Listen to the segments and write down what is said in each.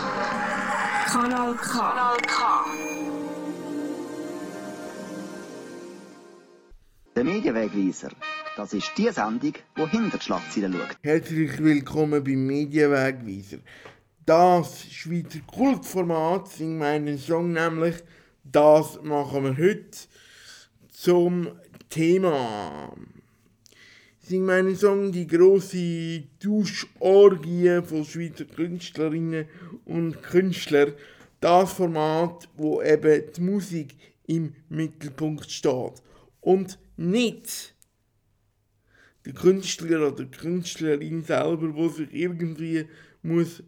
Kanal K. Kanal K. Der Medienwegweiser. Das ist die Sendung, die hinter die Schlagzeilen schaut. Herzlich willkommen beim Medienwegweiser. Das Schweizer Kultformat singt meinen Song nämlich. Das machen wir heute zum Thema. Sing meinen Song die große Duschorgie von Schweizer Künstlerinnen und Künstlern. Das Format, wo eben die Musik im Mittelpunkt steht. Und nicht der Künstler oder die Künstlerin selber, wo sich irgendwie muss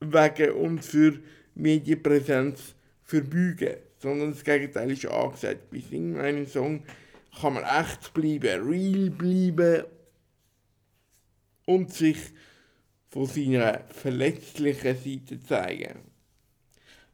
wegen und für Medienpräsenz verbeugen, sondern das Gegenteil ist angesagt. Bei Sing meinen Song kann man echt bleiben, real bleiben und sich von seiner verletzlichen Seite zeigen.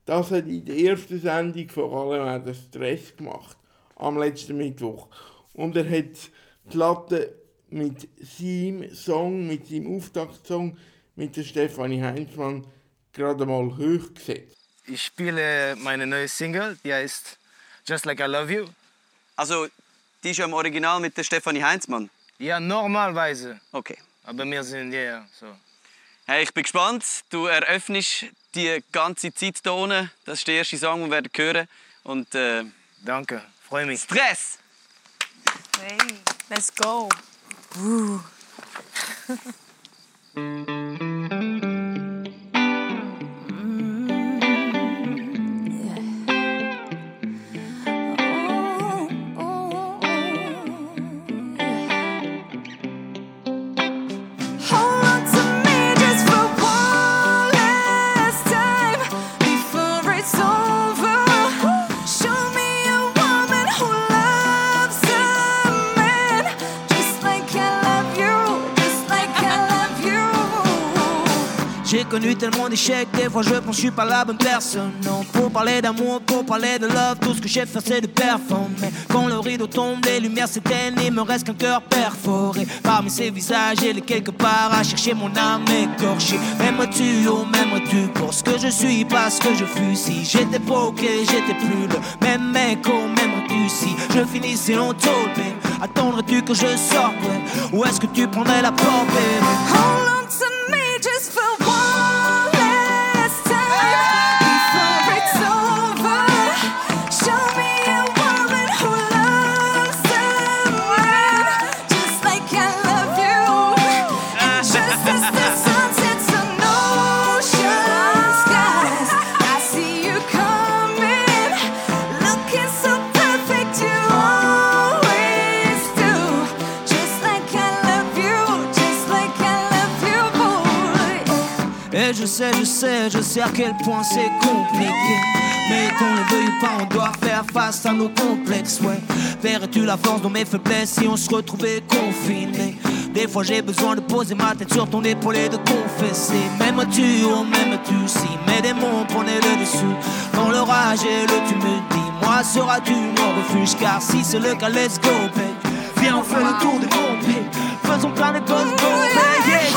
Das hat in der ersten Sendung vor allem auch den Stress gemacht, am letzten Mittwoch. Und er hat die Latte mit seinem Song, mit seinem Auftaktsong, mit der Stefanie Heinzmann gerade mal hoch gesetzt. Ich spiele meine neue Single, die heißt Just Like I Love You. Also, die ist ja im Original mit der Stefanie Heinzmann. Ja, normalerweise. Okay. Aber wir sind ja so. Hey, ich bin gespannt. Du eröffnest die ganze Zeit hier unten. Das ist der erste Song, den wir werden hören. Und äh, Danke, freue mich. Stress! Hey, let's go. Woo. tellement d'échecs, des fois je pense que je suis pas la bonne personne. Non, pour parler d'amour, pour parler de love, tout ce que j'ai fait c'est de performer. Quand le rideau tombe, les lumières s'éteignent, il me reste qu'un cœur perforé. Parmi ces visages, il est quelque part à chercher mon âme écorchée. M'aimes-tu, oh m'aimes-tu? Pour ce que je suis, pas ce que je fus. Si j'étais broké, j'étais plus le même mec, oh m'aimes-tu? Si je finissais en babe. Attendrais-tu que je sorte, ou est-ce que tu prendrais la porte, baby? Hold on me just je sais, à quel point c'est compliqué. Mais qu'on ne veuille pas, on doit faire face à nos complexes, ouais. Verrais-tu la force dans mes faiblesses si on se retrouvait confinés? Des fois j'ai besoin de poser ma tête sur ton épaule et de confesser. M'aimes-tu, oh m'aimes-tu? Si mes démons prenaient le dessus? Dans l'orage et le tumulte, dis-moi, seras-tu mon refuge? Car si c'est le cas, let's go, babe. Viens, on fait le tour monde, babe. Faisons plein de yeah.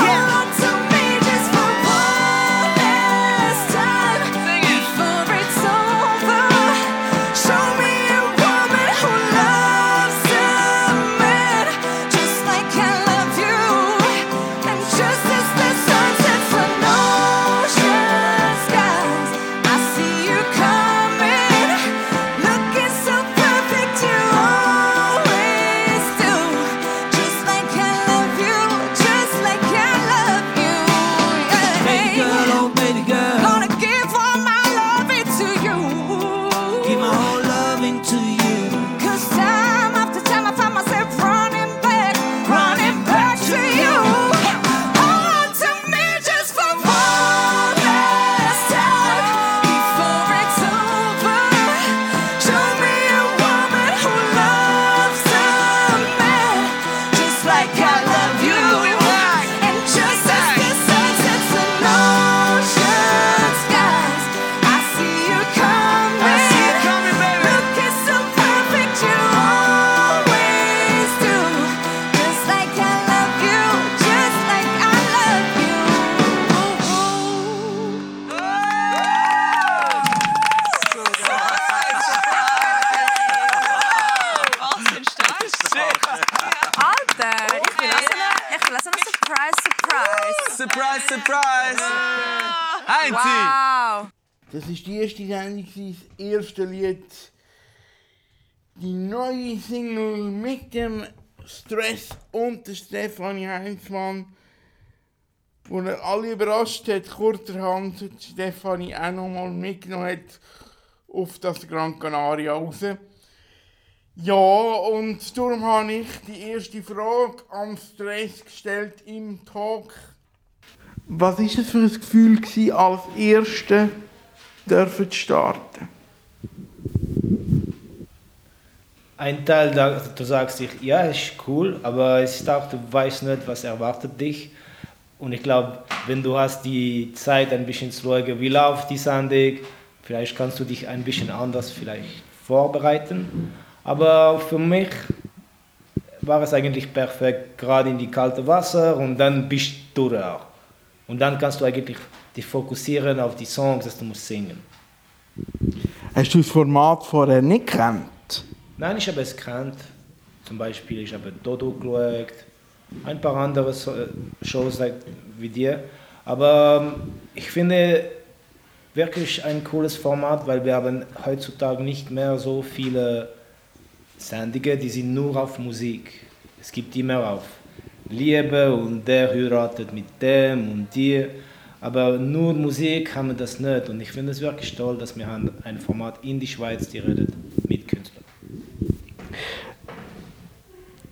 Stress und Stefanie Heinzmann, wo er alle überrascht hat, kurzerhand Stefanie auch nochmal mitgenommen hat auf das Gran Canaria raus. Ja, und darum habe ich die erste Frage am Stress gestellt im Talk. Was war es für ein Gefühl, als Erste zu starten? Ein Teil, da, du sagst dich, ja, ist cool, aber es ist auch, du weißt nicht, was erwartet dich. Und ich glaube, wenn du hast die Zeit ein bisschen zu schauen, wie läuft die Sendung, vielleicht kannst du dich ein bisschen anders vielleicht vorbereiten. Aber für mich war es eigentlich perfekt, gerade in die kalte Wasser und dann bist du da. Und dann kannst du eigentlich dich fokussieren auf die Songs, dass du musst singen. Hast du das Format vorher nicht gekannt? Nein, ich habe es gekannt. Zum Beispiel, ich habe Dodo geschaut, ein paar andere So- Shows wie dir. Aber ähm, ich finde wirklich ein cooles Format, weil wir haben heutzutage nicht mehr so viele Sendungen, die sind nur auf Musik. Es gibt immer auf Liebe und der heiratet mit dem und dir. Aber nur Musik haben wir das nicht. Und ich finde es wirklich toll, dass wir ein Format in die Schweiz, die redet mit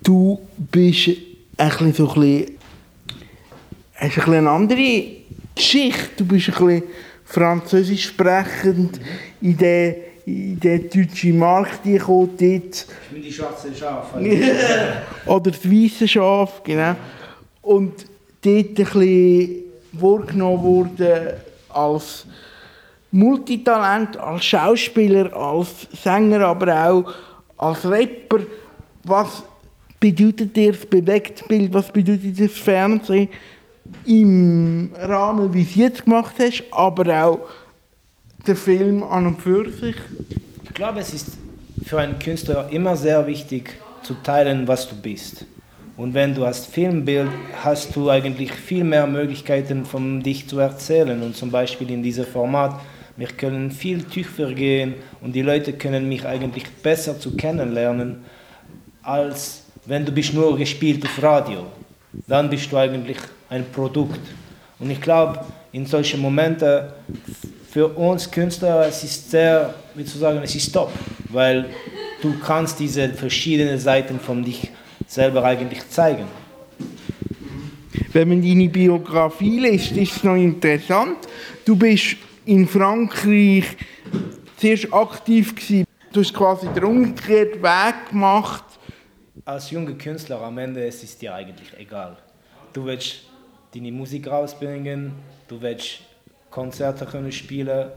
Du bist ein bisschen so ein bisschen, hast ein bisschen eine andere Geschichte. Du bist ein bisschen französisch sprechend in den, in den deutschen Markt gekommen, dort. Ich bin die schwarze Schaf. Oder das weiße Schaf, genau. Und dort ein bisschen wahrgenommen wurde als Multitalent, als Schauspieler, als Sänger, aber auch als Rapper. Was bedeutet dir das Bewegtbild, was bedeutet das Fernsehen im Rahmen, wie du es jetzt gemacht hast, aber auch der Film an und für sich? Ich glaube, es ist für einen Künstler immer sehr wichtig zu teilen, was du bist. Und wenn du hast Filmbild, hast du eigentlich viel mehr Möglichkeiten, von dich zu erzählen. Und zum Beispiel in diesem Format, wir können viel tiefer gehen und die Leute können mich eigentlich besser zu kennenlernen, als wenn du bist nur gespielt auf Radio. Dann bist du eigentlich ein Produkt. Und ich glaube, in solchen Momenten für uns Künstler, es ist sehr, wie zu sagen, es ist top, weil du kannst diese verschiedenen Seiten von dich selber eigentlich zeigen. Wenn man deine Biografie liest, ist es noch interessant. Du bist in Frankreich zuerst aktiv gewesen. Du hast quasi den umgekehrten Weg gemacht. Als junger Künstler am Ende es ist dir eigentlich egal. Du willst deine Musik rausbringen, du willst Konzerte können spielen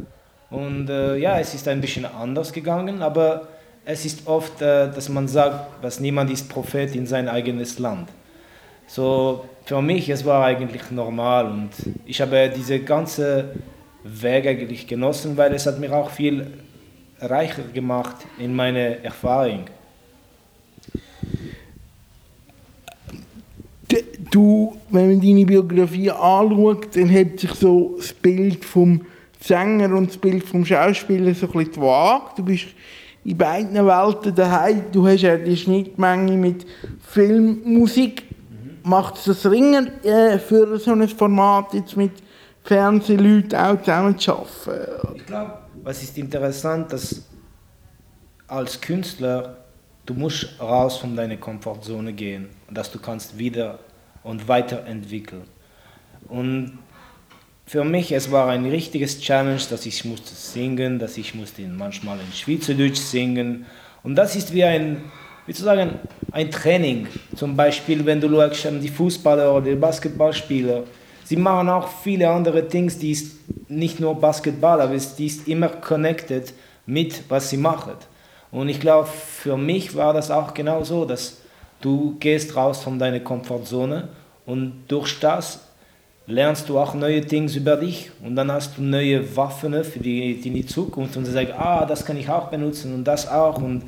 und äh, ja, es ist ein bisschen anders gegangen, aber es ist oft, äh, dass man sagt, dass niemand ist Prophet in sein eigenes Land. So für mich es war eigentlich normal und ich habe diese ganze Weg eigentlich genossen, weil es hat mir auch viel reicher gemacht in meine Erfahrung. Du, wenn man deine Biografie anschaut, dann hat sich so das Bild vom Sänger und das Bild vom Schauspieler so ein bisschen die Waage. Du bist in beiden Welten daheim. Du hast ja die Schnittmenge mit Filmmusik. Macht es das ringend äh, für so ein Format jetzt mit Fernsehleuten auch zusammen zu arbeiten? Ich glaube, was ist interessant, dass als Künstler du musst raus von deiner Komfortzone gehen und dass du kannst wieder und weiterentwickeln. Und für mich es war ein richtiges Challenge, dass ich musste singen, dass ich musste manchmal in Schweizerdeutsch singen und das ist wie ein, wie zu sagen, ein Training. Zum Beispiel, wenn du schaust die Fußballer oder die Basketballspieler, sie machen auch viele andere Dinge, die ist nicht nur Basketball, aber die ist immer connected mit was sie machen. Und ich glaube, für mich war das auch genau so, dass du gehst raus von deiner Komfortzone und durch das lernst du auch neue Dinge über dich und dann hast du neue Waffen für die, die, die Zukunft und du sagst, ah, das kann ich auch benutzen und das auch und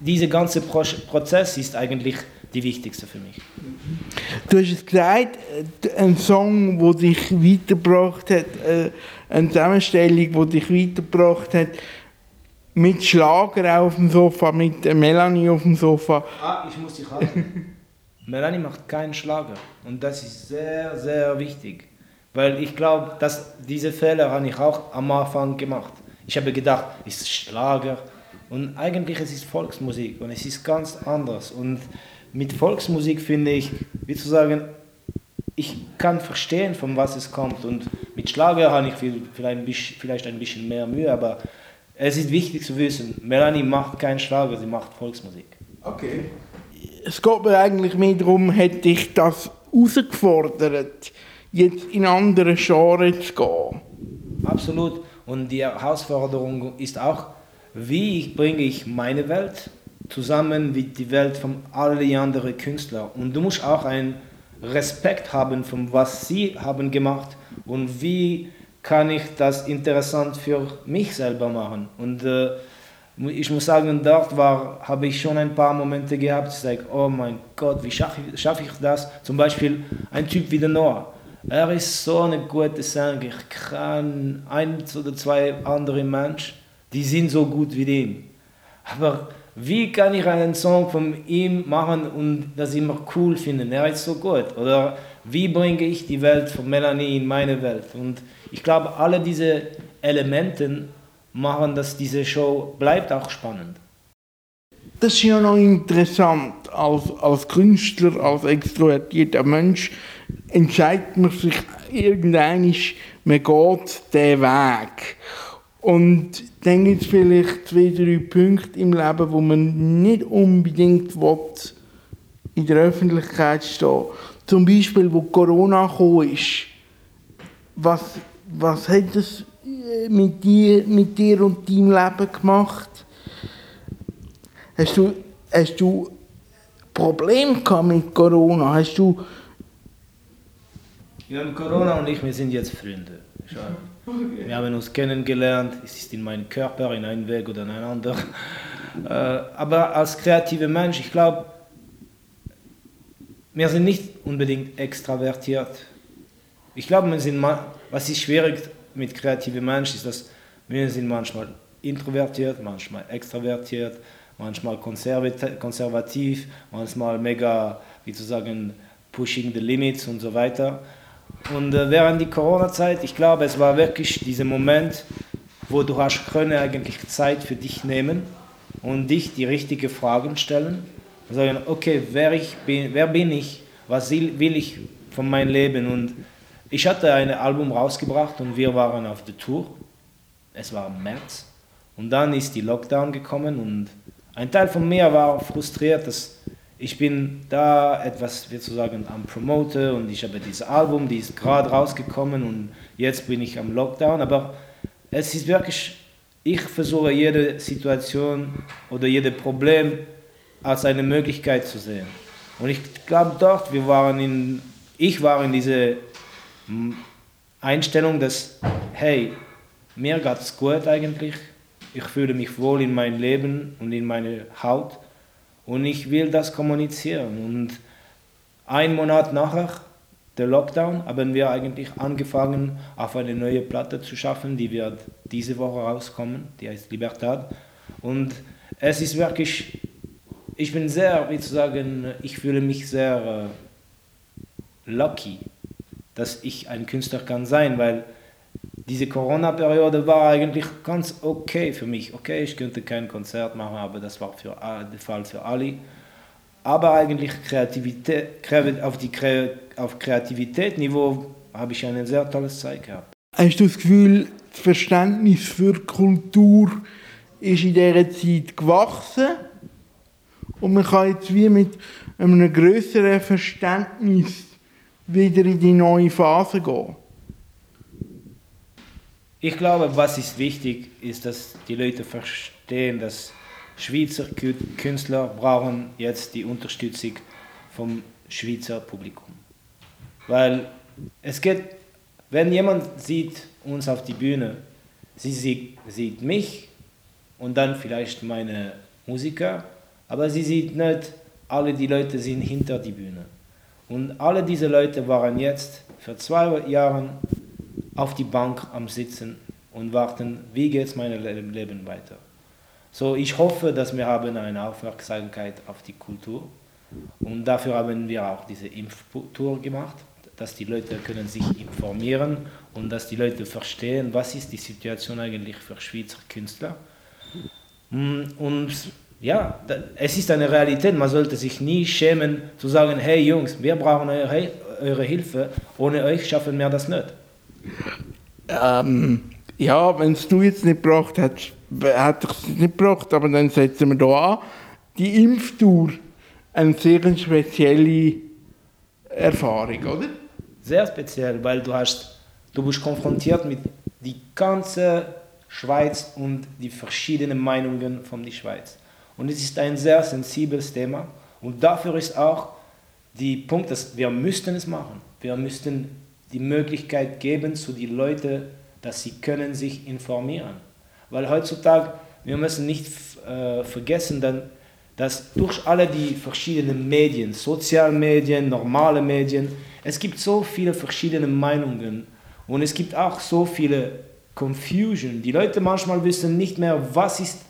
dieser ganze Pro Prozess ist eigentlich die wichtigste für mich. Du hast es gesagt, äh, ein Song, der dich weitergebracht hat, äh, eine Zusammenstellung, die dich weitergebracht hat, mit Schlager auf dem Sofa, mit Melanie auf dem Sofa. Ah, ich muss dich halten. Melanie macht keinen Schlager. Und das ist sehr, sehr wichtig. Weil ich glaube, dass diese Fehler habe ich auch am Anfang gemacht. Ich habe gedacht, es ist Schlager. Und eigentlich es ist Volksmusik und es ist ganz anders. Und mit Volksmusik finde ich, wie zu sagen, ich kann verstehen, von was es kommt. Und mit Schlager habe ich viel, vielleicht, ein bisschen, vielleicht ein bisschen mehr Mühe, aber es ist wichtig zu wissen, Melanie macht keinen Schlager, sie macht Volksmusik. Okay. Es geht mir eigentlich mehr darum, hätte dich das herausgefordert, jetzt in andere Genre zu gehen. Absolut. Und die Herausforderung ist auch, wie bringe ich meine Welt zusammen mit die Welt von allen anderen Künstlern. Und du musst auch einen Respekt haben von was sie haben gemacht und wie kann ich das interessant für mich selber machen. Und äh, ich muss sagen, dort habe ich schon ein paar Momente gehabt, ich sage, oh mein Gott, wie schaffe ich, schaffe ich das? Zum Beispiel ein Typ wie der Noah. Er ist so eine gute Sänger. Ich kann ein oder zwei andere Menschen, die sind so gut wie ihn. Aber wie kann ich einen Song von ihm machen und das immer cool finden? Er ist so gut. Oder wie bringe ich die Welt von Melanie in meine Welt? Und ich glaube, alle diese Elemente machen, dass diese Show bleibt auch spannend. Das ist ja noch interessant. Als, als Künstler, als extrovertierter Mensch entscheidet man sich irgendwann, man geht diesen Weg. Und dann gibt es vielleicht zwei, drei Punkte im Leben, wo man nicht unbedingt will, in der Öffentlichkeit stehen Zum Beispiel, wo Corona ist. Was, was hat das äh, mit dir, mit dir und deinem Leben gemacht? Hast du, hast du Probleme gehabt mit Corona? Hast du... Ja, Corona und ich, wir sind jetzt Freunde. Wir haben uns kennengelernt, es ist in meinem Körper, in einem Weg oder in einem anderen. Äh, aber als kreativer Mensch, ich glaube, wir sind nicht unbedingt extravertiert. Ich glaube, wir sind, was ist schwierig mit kreativen Menschen, ist, dass wir sind manchmal introvertiert, manchmal extravertiert, manchmal konservativ, manchmal mega, wie zu sagen, pushing the limits und so weiter. Und äh, während der Corona-Zeit, ich glaube, es war wirklich dieser Moment, wo du hast können eigentlich Zeit für dich nehmen und dich die richtigen Fragen stellen. Und sagen, okay, wer, ich bin, wer bin ich? Was will ich von meinem Leben? Und ich hatte ein Album rausgebracht und wir waren auf der Tour. Es war im März. Und dann ist die Lockdown gekommen und ein Teil von mir war frustriert, dass ich bin da etwas, wie zu sagen, am Promote und ich habe dieses Album, die ist gerade rausgekommen und jetzt bin ich am Lockdown. Aber es ist wirklich, ich versuche jede Situation oder jedes Problem als eine Möglichkeit zu sehen. Und ich glaube dort, wir waren in, ich war in diese Einstellung, dass, hey, mir geht es gut eigentlich, ich fühle mich wohl in meinem Leben und in meiner Haut und ich will das kommunizieren. Und ein Monat nachher der Lockdown haben wir eigentlich angefangen, auf eine neue Platte zu schaffen, die wird diese Woche rauskommen, die heißt Libertad. Und es ist wirklich, ich bin sehr, wie zu sagen, ich fühle mich sehr äh, lucky, dass ich ein Künstler kann sein, weil diese Corona-Periode war eigentlich ganz okay für mich. Okay, ich könnte kein Konzert machen, aber das war für, der Fall für alle. Aber eigentlich Kreativität, auf, die, auf Kreativitätsniveau habe ich eine sehr tolle Zeit gehabt. Hast du das Gefühl, das Verständnis für Kultur ist in dieser Zeit gewachsen? Und man kann jetzt wie mit einem größeren Verständnis wieder in die neue Phase gehen? Ich glaube, was ist wichtig, ist, dass die Leute verstehen, dass Schweizer Künstler brauchen jetzt die Unterstützung vom Schweizer Publikum. Weil es geht, wenn jemand sieht uns auf die Bühne, sie sieht, sieht mich und dann vielleicht meine Musiker, aber sie sieht nicht alle die Leute sind hinter die Bühne. Und alle diese Leute waren jetzt für zwei Jahre auf die Bank am Sitzen und warten, wie geht es meinem Le- Leben weiter. So, ich hoffe, dass wir haben eine Aufmerksamkeit auf die Kultur und dafür haben wir auch diese Impftour gemacht, dass die Leute können sich informieren und dass die Leute verstehen, was ist die Situation eigentlich für Schweizer Künstler. Mm, Und ja, es ist eine Realität, man sollte sich nie schämen zu sagen, hey Jungs, wir brauchen eure, eure Hilfe, ohne euch schaffen wir das nicht. Ähm, ja, wenn es du jetzt nicht gebracht hättest, hätte ich es nicht gebracht, aber dann setzen wir hier an. Die Impftour, eine sehr spezielle Erfahrung, oder? Sehr speziell, weil du hast, du bist konfrontiert mit die ganze Schweiz und die verschiedenen Meinungen von der Schweiz. Und es ist ein sehr sensibles Thema und dafür ist auch die Punkt, dass wir müssten es machen. Wir müssten die Möglichkeit geben zu den Leuten, dass sie können sich informieren. Weil heutzutage, wir müssen nicht äh, vergessen, dann, dass durch alle die verschiedenen Medien, Sozialmedien, normale Medien, es gibt so viele verschiedene Meinungen und es gibt auch so viele Confusion. Die Leute manchmal wissen nicht mehr, was ist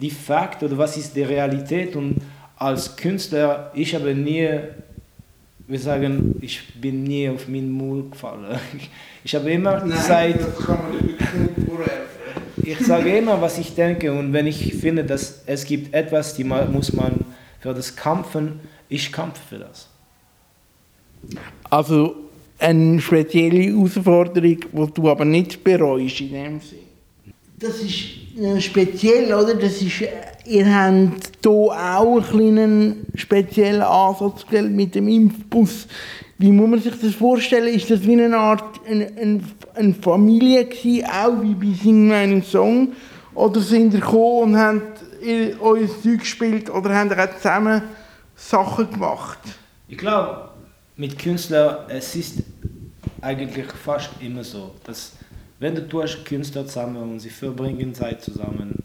die Fakt oder was ist die Realität und als Künstler, ich habe nie, wir sagen, ich bin nie auf meinen Mund gefallen. Ich habe immer gesagt, das kann man wirklich nicht vorwerfen. ich sage immer, was ich denke und wenn ich finde, dass es gibt etwas, die man, muss man für das kämpfen, ich kämpfe für das. Also eine spezielle Herausforderung, die du aber nicht bereust in dem Sinn. Das ist äh, speziell, oder? Das ist, äh, ihr habt hier auch einen speziellen Ansatz gewählt mit dem Impfbus. Wie muss man sich das vorstellen? Ist das wie eine Art eine, eine, eine Familie gewesen, auch wie bei Sing meinen Song? Oder sind ihr gekommen und habt euer Zeug gespielt oder habt ihr auch zusammen Sachen gemacht? Ich glaube, mit Künstlern, es ist eigentlich fast immer so, dass wenn du tust Künstler zusammen und sie verbringen Zeit zusammen,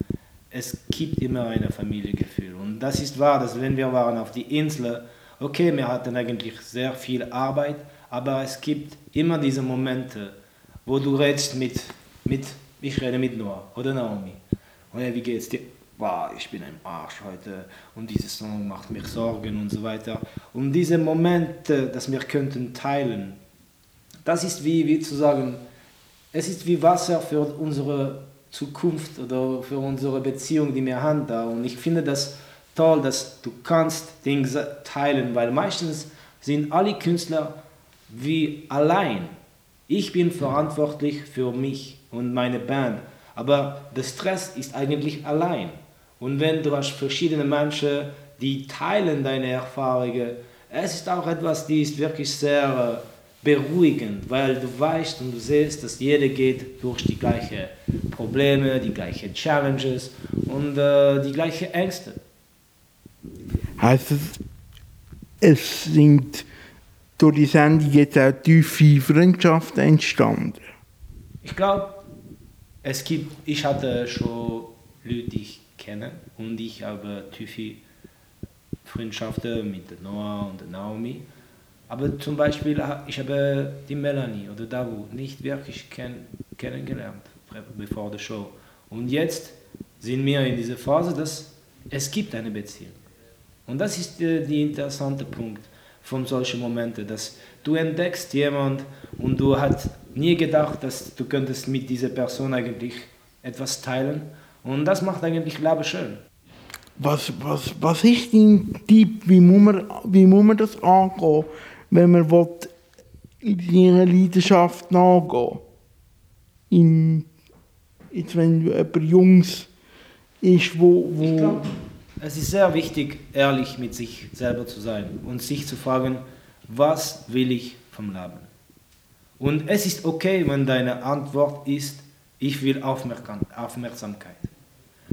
es gibt immer ein Familiengefühl. Und das ist wahr, dass wenn wir waren auf die Insel, okay, wir hatten eigentlich sehr viel Arbeit, aber es gibt immer diese Momente, wo du redest mit, mit ich rede mit Noah oder Naomi. Und hey, wie geht's dir? Wow, ich bin ein Arsch heute und dieses Song macht mir Sorgen und so weiter. Und diese Momente, dass wir könnten teilen, das ist wie, wie zu sagen, es ist wie Wasser für unsere Zukunft oder für unsere Beziehung, die wir haben da. Und ich finde das toll, dass du kannst Dinge teilen, weil meistens sind alle Künstler wie allein. Ich bin verantwortlich für mich und meine Band, aber der Stress ist eigentlich allein. Und wenn du hast verschiedene Menschen, die teilen deine Erfahrungen, es ist auch etwas, die ist wirklich sehr äh, beruhigend, weil du weißt und du siehst, dass jeder geht durch die gleichen Probleme, die gleichen Challenges und äh, die gleichen Ängste. Heißt es, es sind durch die Sendung jetzt auch tiefe Freundschaften entstanden? Ich glaube, es gibt, ich hatte schon Leute, die ich kenne und ich habe tiefe Freundschaften mit Noah und Naomi. Aber zum Beispiel, ich habe die Melanie oder Davu nicht wirklich kenn kennengelernt bevor der Show. Und jetzt sind wir in dieser Phase, dass es gibt eine Beziehung. Und das ist der die interessante Punkt von solchen Momenten, dass du entdeckst jemand und du hast nie gedacht, dass du könntest mit dieser Person eigentlich etwas teilen. Und das macht eigentlich Leben schön. Was, was, was ist dein Tipp? Wie muss man, wie muss man das angehen, wenn man will, in seiner Leidenschaft nachgehen in, Jetzt, wenn jemand Jungs ist, wo... wo Ich glaube, es ist sehr wichtig, ehrlich mit sich selber zu sein und sich zu fragen, was will ich vom Leben? Und es ist okay, wenn deine Antwort ist, ich will Aufmerksam Aufmerksamkeit.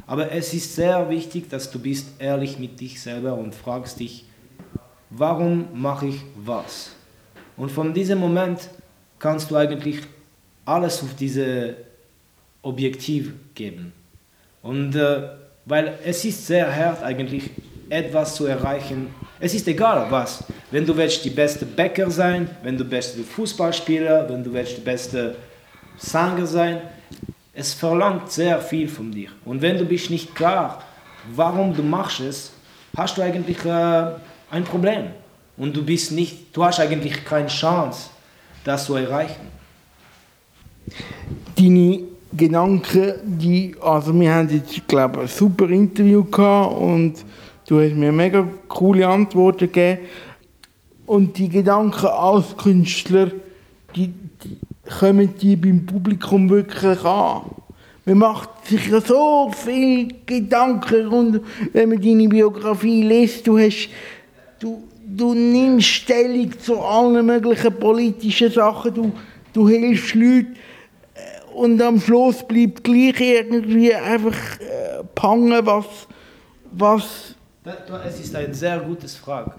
Aber es ist sehr wichtig, dass du bist ehrlich mit dich selber und fragst dich, warum mache ich was? Und von diesem Moment kannst du eigentlich alles auf diese Objektiv geben. Und äh, weil es ist sehr hart eigentlich etwas zu erreichen. Es ist egal was. Wenn du willst die beste Bäcker sein, wenn du beste Fußballspieler, wenn du willst der beste Sänger sein, es verlangt sehr viel von dir. Und wenn du bist nicht klar, warum du machst es, hast du eigentlich äh, ein Problem. Und du bist nicht, du hast eigentlich keine Chance, das zu erreichen. deine Gedanken, die, also wir haben jetzt, glaube ich, ein super Interview gehabt und du hast mir mega coole Antworten gegeben. Und die Gedanken als Künstler, die, die kommen die beim Publikum wirklich an. Man macht sich ja so viel Gedanken und wenn man deine Biografie liest, du hast, du, du nimmst Stellung zu allen möglichen politischen Sachen, du, du hilfst Leuten äh, und am Schluss bleibt gleich irgendwie einfach äh, pangen, was, was Es ist eine sehr gute Frage.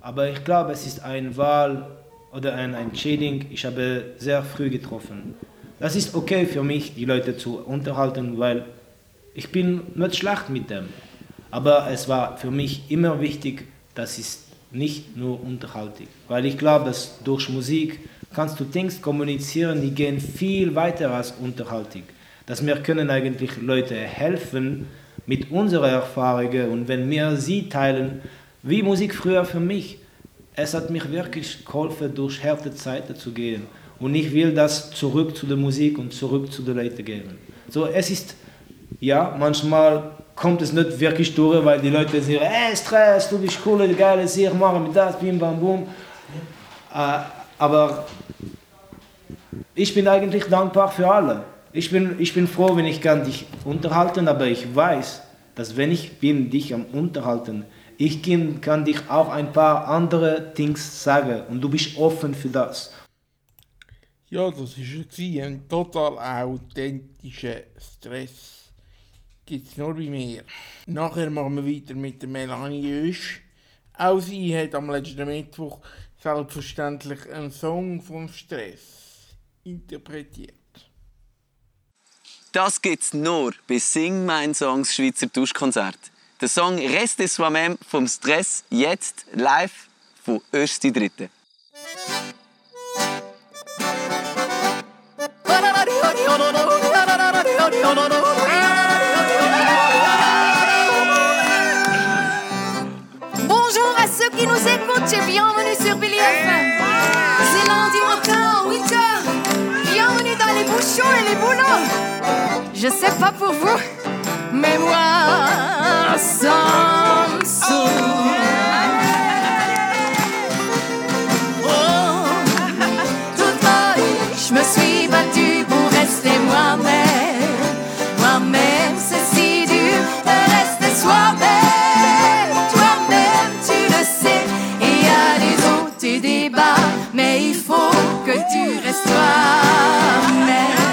Aber ich glaube, es ist eine Wahl oder ein Entscheidung, ich habe sehr früh getroffen. Das ist okay für mich, die Leute zu unterhalten, weil ich bin nicht schlecht mit dem. Aber es war für mich immer wichtig, das ist nicht nur Unterhaltung. Weil ich glaube, dass durch Musik kannst du Dinge kommunizieren, die gehen viel weiter als Unterhaltung. Dass wir können eigentlich Leute helfen mit unserer Erfahrungen und wenn wir sie teilen, wie Musik früher für mich. Es hat mich wirklich geholfen, durch harte Zeiten zu gehen. Und ich will das zurück zu der Musik und zurück zu den Leuten geben. So, es ist, ja, manchmal kommt es nicht wirklich durch, weil die Leute sagen, hey Stress, du bist cool, geil, hier, machen wir das, bim, bam, boom. Äh, aber ich bin eigentlich dankbar für alle. Ich bin, ich bin froh, wenn ich kann dich unterhalten, aber ich weiß, dass wenn ich bin dich am unterhalten, ich kann, kann dich auch ein paar andere Dinge sagen und du bist offen für das. Ja, das gewesen. Ein total authentischer Stress. Gibt es nur bei mir. Nachher machen wir weiter mit der Melanie Ösch. Auch sie hat am letzten Mittwoch selbstverständlich einen Song vom Stress interpretiert. Das gibt's nur bei Sing Mein Songs Schweizer Tauschkonzert. Der Song Reste Soi-même vom Stress jetzt live von Östi Dritte. Bonjour à ceux qui nous écoutent et bienvenue sur Billy FM. C'est lundi matin, 8 h Bienvenue dans les bouchons et les boulots. Je sais pas pour vous, mais moi, me saoule. Oh, je me suis battue pour rester moi-même. Moi-même, c'est si dur de rester soi-même. du reste toi-même.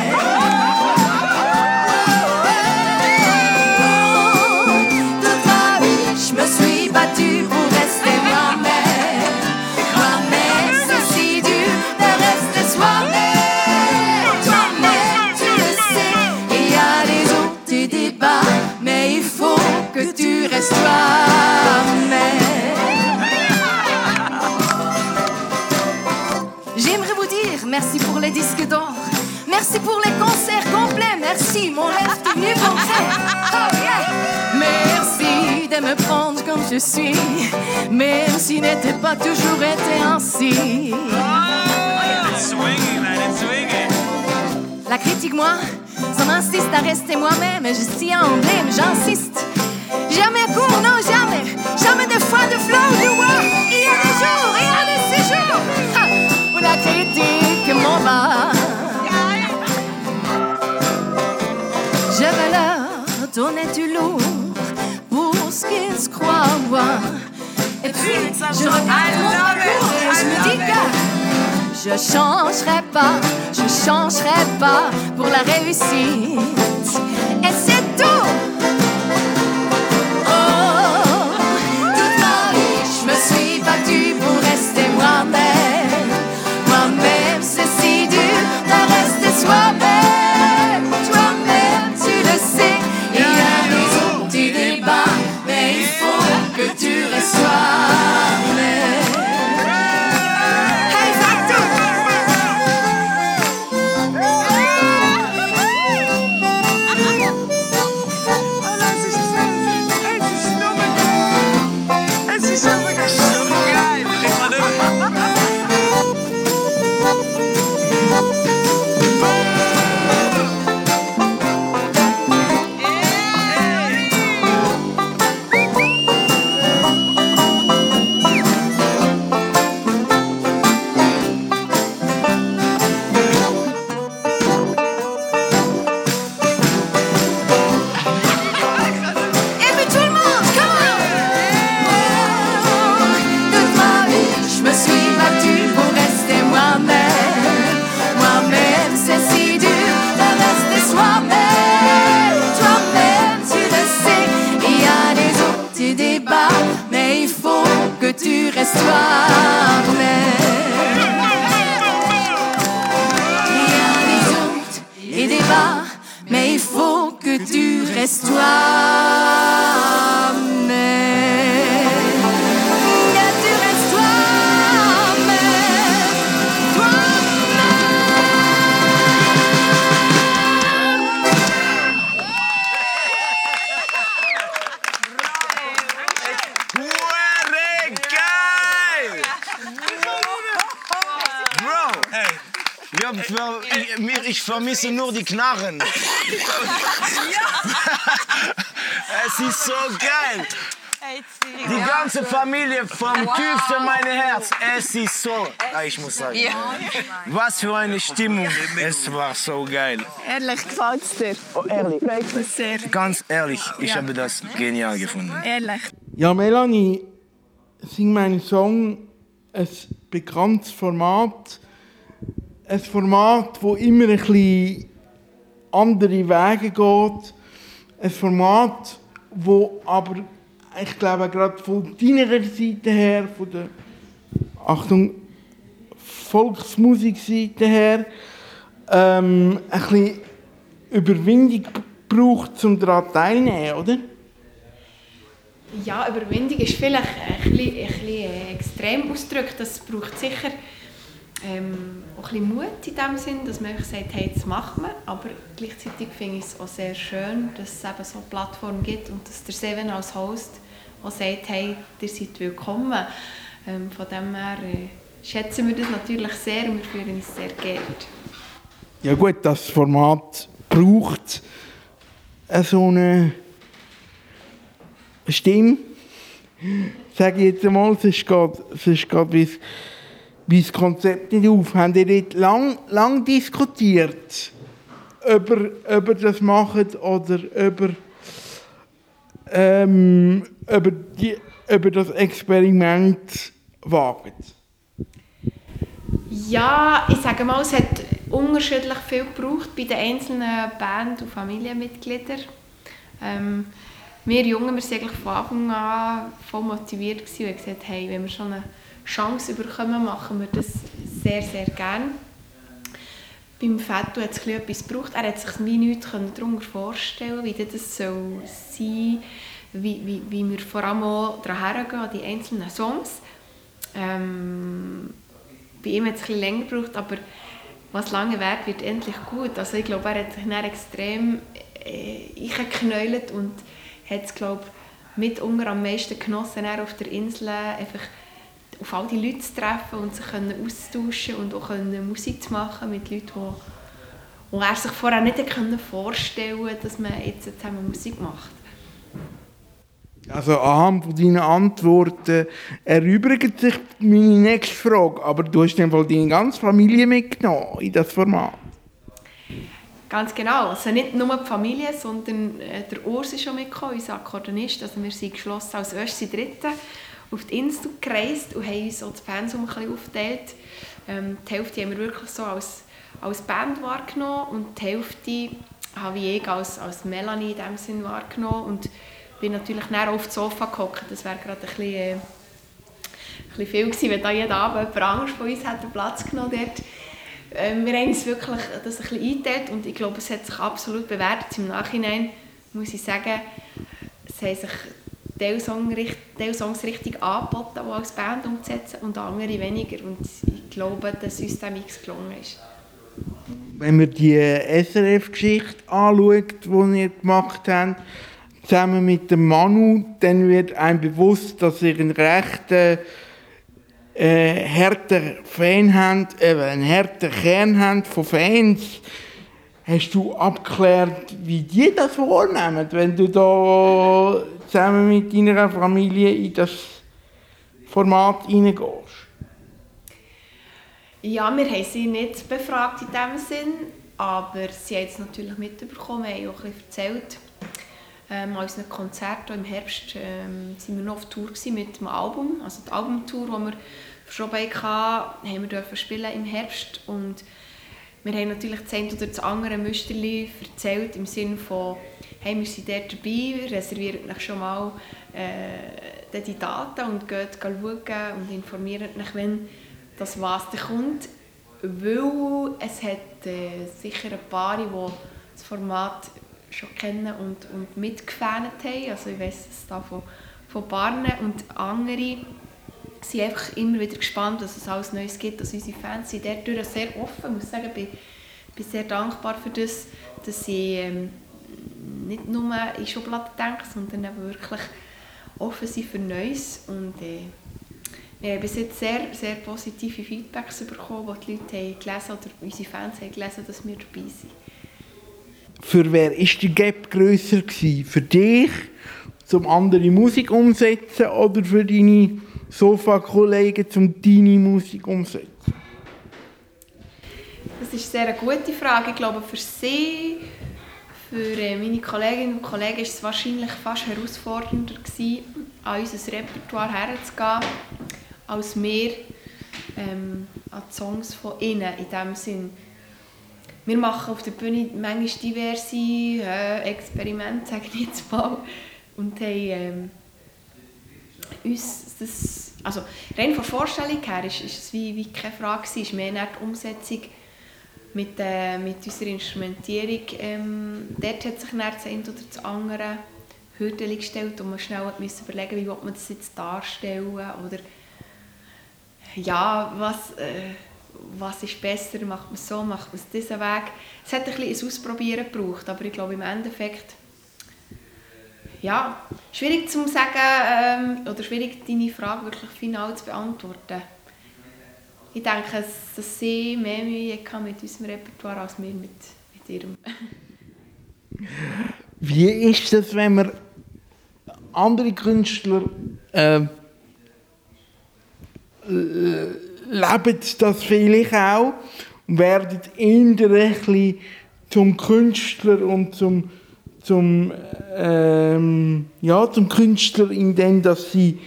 Merci de me prendre comme je suis. Même si n'était pas toujours été ainsi. La critique, moi, ça m'insiste à rester moi-même. Je tiens en blême, j'insiste. Jamais court, non, jamais. Jamais de fois de flow, de war. Il y a des jours, il y a des séjours. Ha, où la critique m'en va. Donner du lourd pour ce qu'ils se croient. Et puis, je regarde mon parcours et je me dis que je changerai pas, je changerai pas pour la réussite. Die Knarren. es ist so geil. Die ganze Familie vom tiefsten meines Herz. Es ist so. Ich muss sagen. Was für eine Stimmung. Es war so geil. Ehrlich, gefällt es dir? Oh, ehrlich. Freut mich sehr. Ganz ehrlich, ich Ja. habe das genial gefunden. Ehrlich. Ja, Melanie, sing meinen Song ein bekanntes Format. Ein Format, wo immer ein bisschen andere Wege geht. Ein Format, wo aber, ich glaube, gerade von deiner Seite her, von der, Achtung, Volksmusikseite her, ähm, ein bisschen Überwindung braucht, um daran teilzunehmen, oder? Ja, Überwindung ist vielleicht ein bisschen, ein bisschen äh, extrem ausgedrückt. Das braucht sicher ähm, auch ein bisschen Mut in dem Sinn, dass man sagt, hey, das machen wir. Aber gleichzeitig finde ich es auch sehr schön, dass es eben so eine Plattform gibt und dass der Seven als Host auch sagt, hey, ihr seid willkommen. Ähm, von dem her äh, schätzen wir das natürlich sehr und wir fühlen uns sehr geehrt. Ja gut, das Format braucht eine so eine Stimme. Sage ich jetzt einmal, sonst geht, sonst geht wie das Konzept nicht auf. Haben ihr dort lang, lang diskutiert, ob ihr, ob ihr das macht oder ob ihr, ähm, ob ihr, die, ob ihr das Experiment wagt? Ja, ich sage mal, es hat unterschiedlich viel gebraucht bei den einzelnen Band- und Familienmitgliedern. Ähm, wir Jungen wir waren eigentlich von Anfang an voll motiviert und haben gesagt, hey, wenn wir schon eine Chance bekommen, machen wir das sehr, sehr gerne. Beim Fetto hat es etwas gebraucht. Er hat sich wie nichts darunter vorstellen wie das soll sein wie, wie, wie wir vor allem auch daran hergehen, an die einzelnen Songs. Ähm, bei ihm hat es bisschen länger gebraucht, aber was lange währt, wird endlich gut. Also ich glaube, er hat sich dann extrem äh, eingeknäult und hat es, glaube mitunter am meisten genossen, auf der Insel einfach auf all die Leute zu treffen und sich können austauschen und auch können Musik zu machen mit Leuten, wo er sich vorher nicht können vorstellen konnte, dass man jetzt zusammen Musik macht. Also anhand von deinen Antworten erübrigt sich meine nächste Frage. Aber du hast in Fall deine ganze Familie mitgenommen in das Format. Ganz genau. Also nicht nur die Familie, sondern äh, der Urs ist schon mitgekommen, unser Akkordeonist. Also wir sind geschlossen als erste Dritte auf die Insel gereist und haben uns auch das Pensum ein bisschen aufgeteilt. Ähm, die Hälfte haben wir wirklich so als, als Band wahrgenommen und die Hälfte habe ich als, als Melanie in dem Sinn wahrgenommen und bin natürlich näher auf das Sofa gehockt. Das wäre gerade ein bisschen, äh, ein bisschen viel gewesen, wenn da jeden Abend jemand Angst von uns hätte Platz genommen dort. Ähm, wir haben uns wirklich das ein bisschen eingeteilt und ich glaube, es hat sich absolut bewährt. Im Nachhinein muss ich sagen, es haben sich Teil Song richt- Teil Songs richtig angeboten, die als Band umzusetzen und andere weniger. Und ich glaube, dass uns der Mix gelungen ist. Wenn man die SRF-Geschichte anschaut, die ihr gemacht habt, zusammen mit dem Manu, dann wird einem bewusst, dass ihr einen rechten äh, harten Fan habt, eben einen harten Kern habt von Fans. Hast du abgeklärt, wie die das wahrnehmen, wenn du da zusammen mit deiner Familie in das Format hineingehst? Ja, wir haben sie nicht befragt in dem Sinn, aber sie haben es natürlich mitbekommen, haben auch bisschen erzählt. Ähm, an unseren Konzerten im Herbst ähm, sind wir noch auf Tour mit dem Album, also die Albumtour, die wir verschoben hatten, haben wir spielen im Herbst und wir haben natürlich das eine oder das andere Müsterli erzählt im Sinne von hey, wir sind dort dabei, reserviert euch schon mal äh, die Daten und geht schauen und informiert euch, wenn das was dann kommt, weil es hat äh, sicher ein paar, die das Format schon kennen und, und mitgefähnet haben. Also ich weiss es da von, von Barnen und andere sind einfach immer wieder gespannt, was es alles Neues gibt. Also unsere Fans sind dadurch sehr offen. Ich muss sagen, ich bin, bin sehr dankbar für das, dass sie ähm, nicht nur in Schubladen denken, sondern auch wirklich offen sind für Neues. Und äh, wir haben bis jetzt sehr, sehr positive Feedbacks bekommen, wo die Leute haben gelesen oder unsere Fans haben gelesen, dass wir dabei sind. Für wer ist der Gap grösser gewesen? Für dich, zum andere Musik umsetzen oder für deine Sofa-Kollegen, zum deine Musik umsetzen? Das ist eine sehr gute Frage. Ich glaube, für sie, für äh, meine Kolleginnen und Kollegen, ist es wahrscheinlich fast herausfordernder gewesen, an unser Repertoire herzugehen, als wir ähm, an die Songs von ihnen in dem Sinn. Wir machen auf der Bühne manchmal diverse äh, Experimente, sage ich jetzt mal, und haben ähm, uns das, also rein von der Vorstellung her ist, es wie, wie keine Frage es ist mehr die Umsetzung mit, äh, mit unserer Instrumentierung. Ähm, dort hat sich dann das eine oder das andere Hürden gestellt und man schnell müssen überlegen, wie man das jetzt darstellen oder ja, was, äh, was ist besser, macht man so, macht man es diesen Weg. Es hat ein bisschen Ausprobieren gebraucht, aber ich glaube im Endeffekt ja, schwierig zu sagen ähm, oder schwierig deine Frage wirklich final zu beantworten. Ich denke, dass sie mehr Mühe mit unserem Repertoire als wir mit, mit ihrem. Wie ist das, wenn man andere Künstler äh, l- leben das vielleicht auch und werden bisschen zum Künstler und zum, zum, ähm, ja, zum Künstler, indem dass sie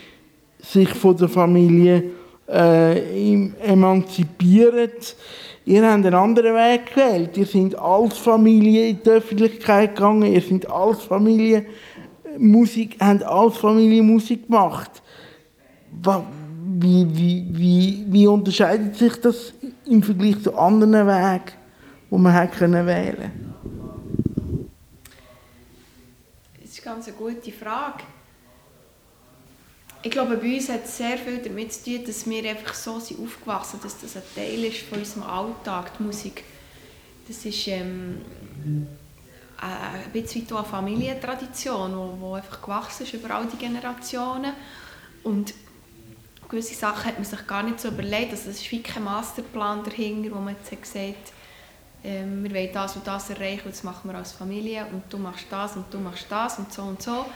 sich von der Familie äh, im- emanzipieren. Ihr habt einen anderen Weg gewählt. Ihr seid als Familie in die Öffentlichkeit gegangen. Ihr seid als Familie äh, Musik, habt als Familie Musik gemacht. Wie, wie, wie, wie unterscheidet sich das im Vergleich zu anderen Wegen, die man hätte wählen Das ist ganz eine gute Frage. Ich glaube, bei uns hat es sehr viel damit zu tun, dass wir einfach so sind aufgewachsen dass das ein Teil ist von unserem Alltag, die Musik. Das ist ähm, ein bisschen wie eine Familientradition, die einfach gewachsen ist über all die Generationen. Und gewisse Sachen hat man sich gar nicht so überlegt. Also es ist wie kein Masterplan dahinter, wo man jetzt hat gesagt ähm, wir wollen das und das erreichen und das machen wir als Familie und du machst das und du machst das und so und so.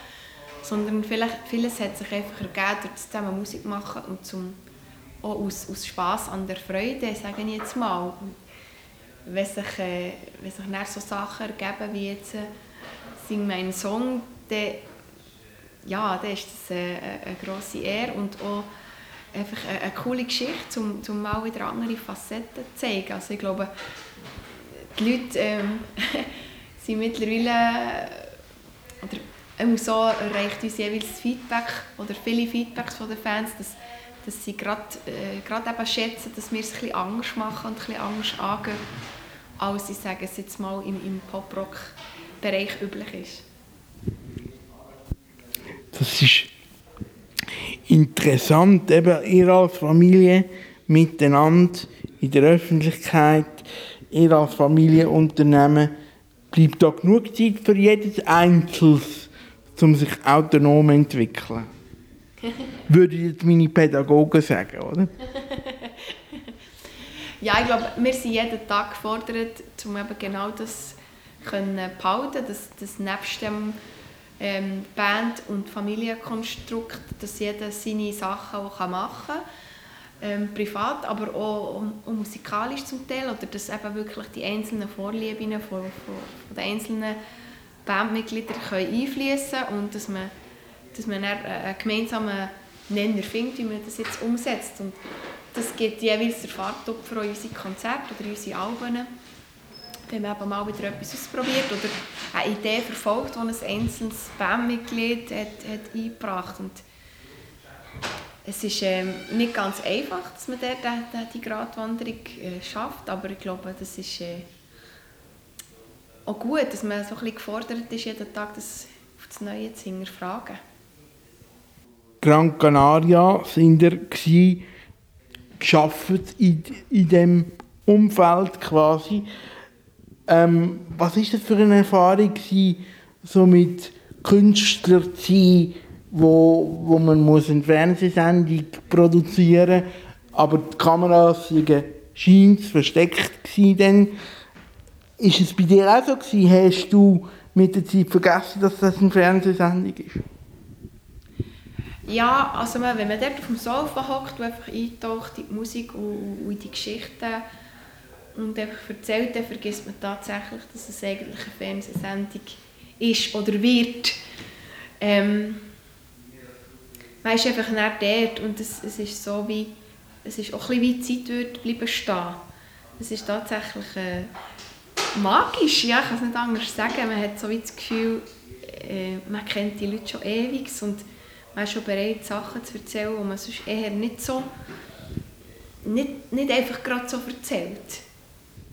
Sondern vielleicht, vieles hat sich einfach ergeben durch das zusammen Musik machen und zum, auch aus, aus Spass an der Freude, sage ich jetzt mal. Wenn sich, äh, wenn sich dann so Sachen ergeben wie jetzt äh, «Sing meinen Song», dann, ja, dann ist das äh, eine, grosse Ehre und auch einfach eine, eine coole Geschichte, um, um mal wieder andere Facetten zu zeigen. Also ich glaube, die Leute ähm, sind mittlerweile, oder so erreicht uns jeweils Feedback oder viele Feedbacks von den Fans, dass, dass sie gerade äh, eben schätzen, dass wir es ein bisschen anders machen und ein bisschen anders angehen, als ich sage es jetzt mal im, im Pop-Rock-Bereich üblich ist. Das ist interessant, eben ihr als Familie miteinander in der Öffentlichkeit, ihr als Familienunternehmen, bleibt da genug Zeit für jedes Einzelnes, um sich autonom zu entwickeln. Würde jetzt meine Pädagogen sagen, oder? Ja, ich glaube, wir sind jeden Tag gefordert, um eben genau das können behalten, dass, dass nebst dem ähm, Band- und Familienkonstrukt, dass jeder seine Sachen auch machen kann, ähm, privat, aber auch um musikalisch zum Teil, oder dass eben wirklich die einzelnen Vorlieben von, von, von den einzelnen Bandmitgliedern können einfließen und dass man, dass man dann einen gemeinsamen Nenner findet, wie man das jetzt umsetzt. Und das gibt jeweils der Fahrt für unsere Konzerte oder unsere Alben. Wenn man mal wieder etwas ausprobiert oder eine Idee verfolgt, die ein einzelnes Bandmitglied hat, hat eingebracht hat. Es ist ähm, nicht ganz einfach, dass man dort die, die Gratwanderung äh, schafft, aber ich glaube, das ist äh, auch gut, dass man so ein bisschen gefordert ist, jeden Tag das auf das Neue zu hinterfragen. Gran Canaria sind gsi, geschafft in, in dem Umfeld quasi. Ähm, was ist das für eine Erfahrung gsi, so mit Künstlern zu sein, wo, wo man muss eine Fernsehsendung produzieren muss, aber die Kameras waren scheint versteckt gewesen. Ist es bei dir auch so gewesen? Hast du mit der Zeit vergessen, dass das eine Fernsehsendung ist? Ja, also wenn man dort auf dem Sofa hockt und einfach eintaucht in die Musik und, und in die Geschichten und einfach erzählt, dann vergisst man tatsächlich, dass es eigentlich eine Fernsehsendung ist oder wird. Ähm, man ist einfach nicht dort und es, es ist so wie, es ist auch ein bisschen wie die Zeit wird bleiben stehen. Es ist tatsächlich äh, magisch, ja, ich kann es nicht anders sagen. Man hat so wie das Gefühl, äh, man kennt die Leute schon ewig und man ist schon bereit, Sachen zu erzählen, die man sonst eher nicht so, nicht, nicht einfach gerade so erzählt.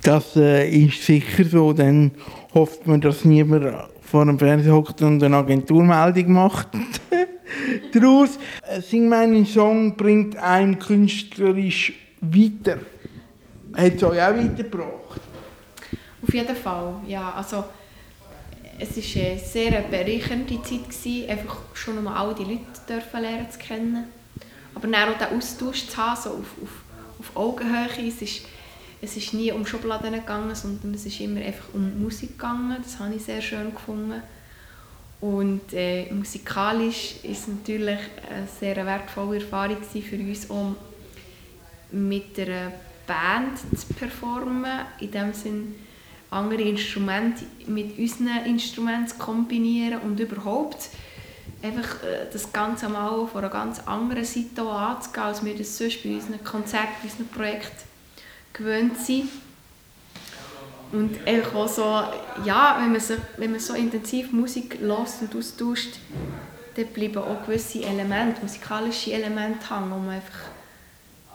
Das äh, ist sicher so. Dann hofft man, dass niemand vor dem Fernseher hockt und eine Agenturmeldung macht. Daraus. Äh, Sing meinen Song bringt einem künstlerisch weiter. Hat es euch auch weitergebracht? Auf jeden Fall, ja. Also, es war eine sehr bereichernde Zeit, gewesen, einfach schon einmal all die Leute dürfen lernen zu kennen. Aber dann auch den Austausch zu haben, so auf, auf, auf Augenhöhe. Es ist, es ist nie um Schubladen gegangen, sondern es ist immer einfach um Musik gegangen. Das habe ich sehr schön gefunden. Und äh, musikalisch ist es natürlich eine sehr wertvolle Erfahrung für uns, um mit einer Band zu performen, in dem Sinn andere Instrumente mit unseren Instrumenten zu kombinieren und überhaupt einfach äh, das Ganze mal von einer ganz anderen Seite anzugehen, als wir das sonst bei unseren Konzerten, bei unseren Projekten gewöhnt sind. Und auch so, ja, wenn man so, wenn man so intensiv Musik hört und austauscht, dann bleiben auch gewisse Elemente, musikalische Elemente hängen, wo man einfach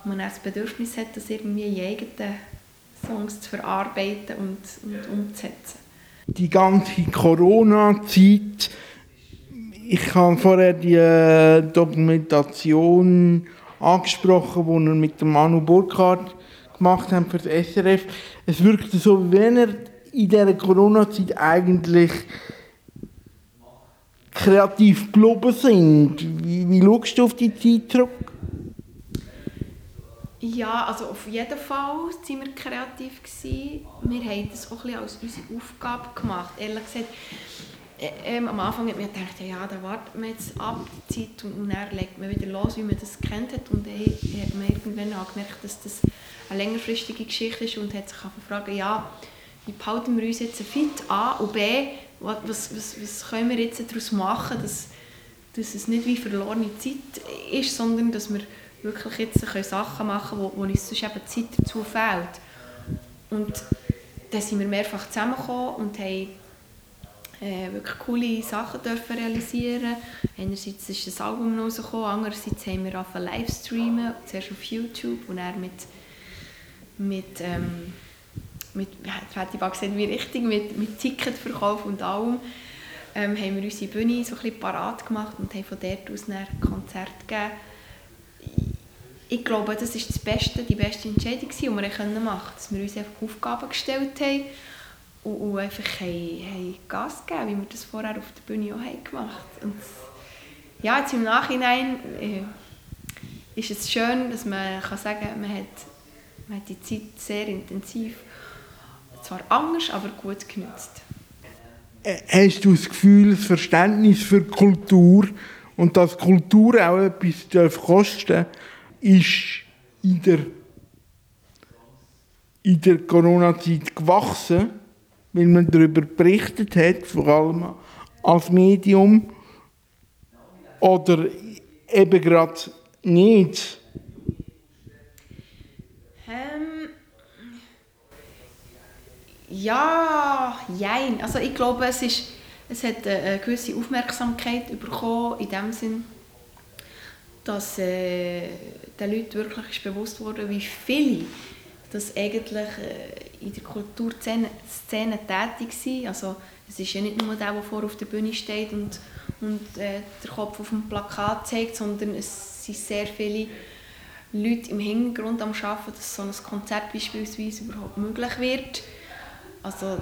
wo man das Bedürfnis hat, das irgendwie in eigenen Songs zu verarbeiten und, und umzusetzen. Die ganze Corona-Zeit, ich habe vorher die äh, Dokumentation angesprochen, die wir mit dem Manu Burkhardt gemacht haben für das SRF. Es wirkte so, wie wenn er in dieser Corona-Zeit eigentlich kreativ geblieben sind. Wie, wie schaust du auf die Zeit zurück? Ja, also auf jeden Fall waren wir kreativ. Wir haben das auch ein als unsere Aufgabe gemacht. Ehrlich gesagt, äh, ähm, am Anfang hat man gedacht, ja, da wartet man jetzt ab die Zeit und, dann legt man wieder los, wie man das kennt hat. Und dann hat man irgendwann angemerkt, dass das eine längerfristige Geschichte ist und hat sich gefragt, ja, wie behalten wir uns jetzt fit A und B, was, was, was können wir jetzt daraus machen, dass, dass es nicht wie verlorene Zeit ist, sondern dass wir wirklich jetzt können Sachen machen wo, wo uns sonst eben Zeit dazu fehlt. Und dann sind wir mehrfach zusammengekommen und haben äh, wirklich coole Sachen dürfen realisieren. Einerseits ist das Album rausgekommen, andererseits haben wir angefangen live streamen, zuerst auf YouTube und dann mit, mit, ähm, mit ja, die Bag sehen wir richtig, mit, mit Ticketverkauf und allem, ähm, haben wir unsere Bühne so ein bisschen parat gemacht und haben von dort aus ein Konzert gegeben ich glaube, das ist das Beste, die beste Entscheidung, die wir machen konnten, dass wir uns einfach Aufgaben gestellt haben und, und einfach haben, haben Gas gegeben, wie wir das vorher auf der Bühne auch gemacht haben. ja, jetzt im Nachhinein äh, ist es schön, dass man kann sagen kann, man hat, man hat die Zeit sehr intensiv, zwar anders, aber gut genutzt. Hast du das Gefühl, das Verständnis für Kultur und dass Kultur auch etwas kosten darf, ist in der, in der Corona-Zeit gewachsen, weil man darüber berichtet hat, vor allem als Medium, oder eben gerade nicht? Ähm, ja, jein. Also ich glaube, es, ist, es hat eine gewisse Aufmerksamkeit bekommen, in dem Sinn, dass äh, den Leuten wirklich ist bewusst wurde, wie viele das eigentlich äh, in der Kulturszene Szene tätig sind. Also es ist ja nicht nur der, der vor auf der Bühne steht und, und äh, den Kopf auf dem Plakat zeigt, sondern es sind sehr viele Leute im Hintergrund am Arbeiten, dass so ein Konzert beispielsweise überhaupt möglich wird. Also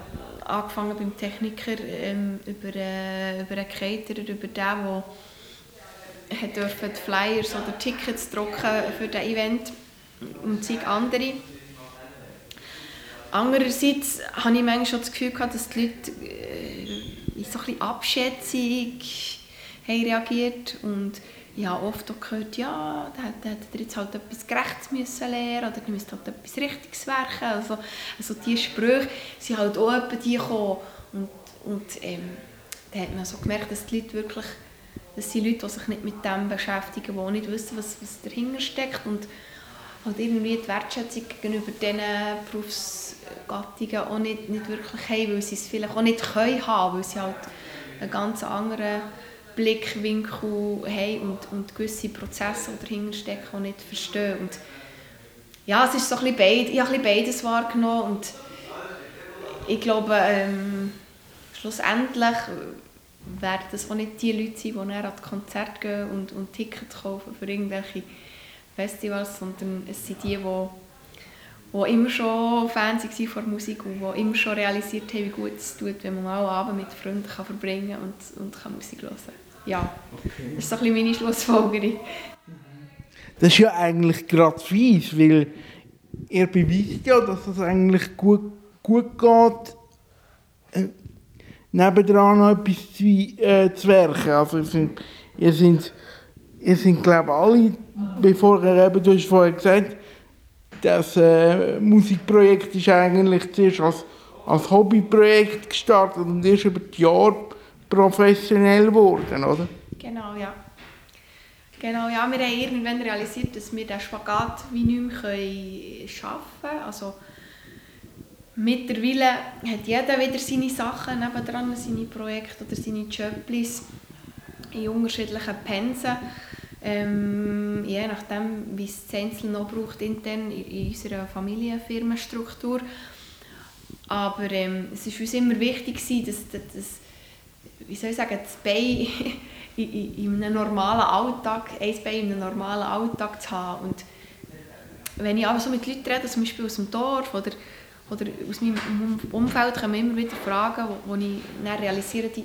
angefangen beim Techniker, ähm, über, äh, über einen Caterer, über den, der hat dürfen die Flyers oder Tickets drucken für das Event und zig andere. Andererseits habe ich manchmal schon das Gefühl gehabt, dass die Leute äh, in so ein haben reagiert und ich habe oft auch gehört, ja, da er jetzt halt etwas Gerechtes müssen lernen oder du müsst halt etwas Richtiges werken. Also, also diese Sprüche sind halt auch etwa die gekommen. Und, und ähm, da hat man so gemerkt, dass die Leute wirklich, das sind Leute, die sich nicht mit dem beschäftigen, die auch nicht wissen, was, was dahinter steckt und halt irgendwie die Wertschätzung gegenüber diesen Berufsgattungen auch nicht, nicht wirklich haben, weil sie es vielleicht auch nicht können haben, weil sie halt einen ganz anderen Blickwinkel haben und, und gewisse Prozesse, die dahinter stecken, auch nicht verstehen. Und ja, es ist so ein bisschen beid, ich habe beides wahrgenommen und ich glaube, ähm, schlussendlich werden das auch nicht die Leute sein, die nachher an das Konzert gehen und, und Tickets kaufen für irgendwelche Festivals, sondern es sind die, die, die immer schon Fans waren von Musik und die immer schon realisiert haben, wie gut es tut, wenn man mal einen Abend mit Freunden kann verbringen kann und, und kann Musik hören. Ja, das ist so ein bisschen meine Schlussfolgerung. Das ist ja eigentlich gerade fies, weil ihr beweist ja, dass es eigentlich gut, gut geht, äh, nebendran noch etwas zu, äh, zu werken. Also ihr sind, ihr sind, ihr sind glaube alle, bevor ihr eben, du hast vorher gesagt, das äh, Musikprojekt ist eigentlich zuerst als, als Hobbyprojekt gestartet und erst über die Jahre professionell geworden, oder? Genau, ja. Genau, ja, wir haben irgendwann realisiert, dass wir den Spagat wie nicht mehr können können. Also, mittlerweile hat jeder wieder seine Sachen nebendran, seine Projekte oder seine Jobs in unterschiedlichen Pensen. Ähm, je nachdem, wie es das Einzelne noch braucht intern in, unserer Familienfirmenstruktur. Aber ähm, es war uns immer wichtig, dass, dass, wie soll ich sagen, das Bein in, in, in einem normalen Alltag, ein Bein in einem normalen Alltag zu haben. Und wenn ich aber so mit Leuten rede, zum Beispiel aus dem Dorf oder, oder aus meinem Umfeld, kommen immer wieder Fragen, wo, wo ich dann realisiere, die,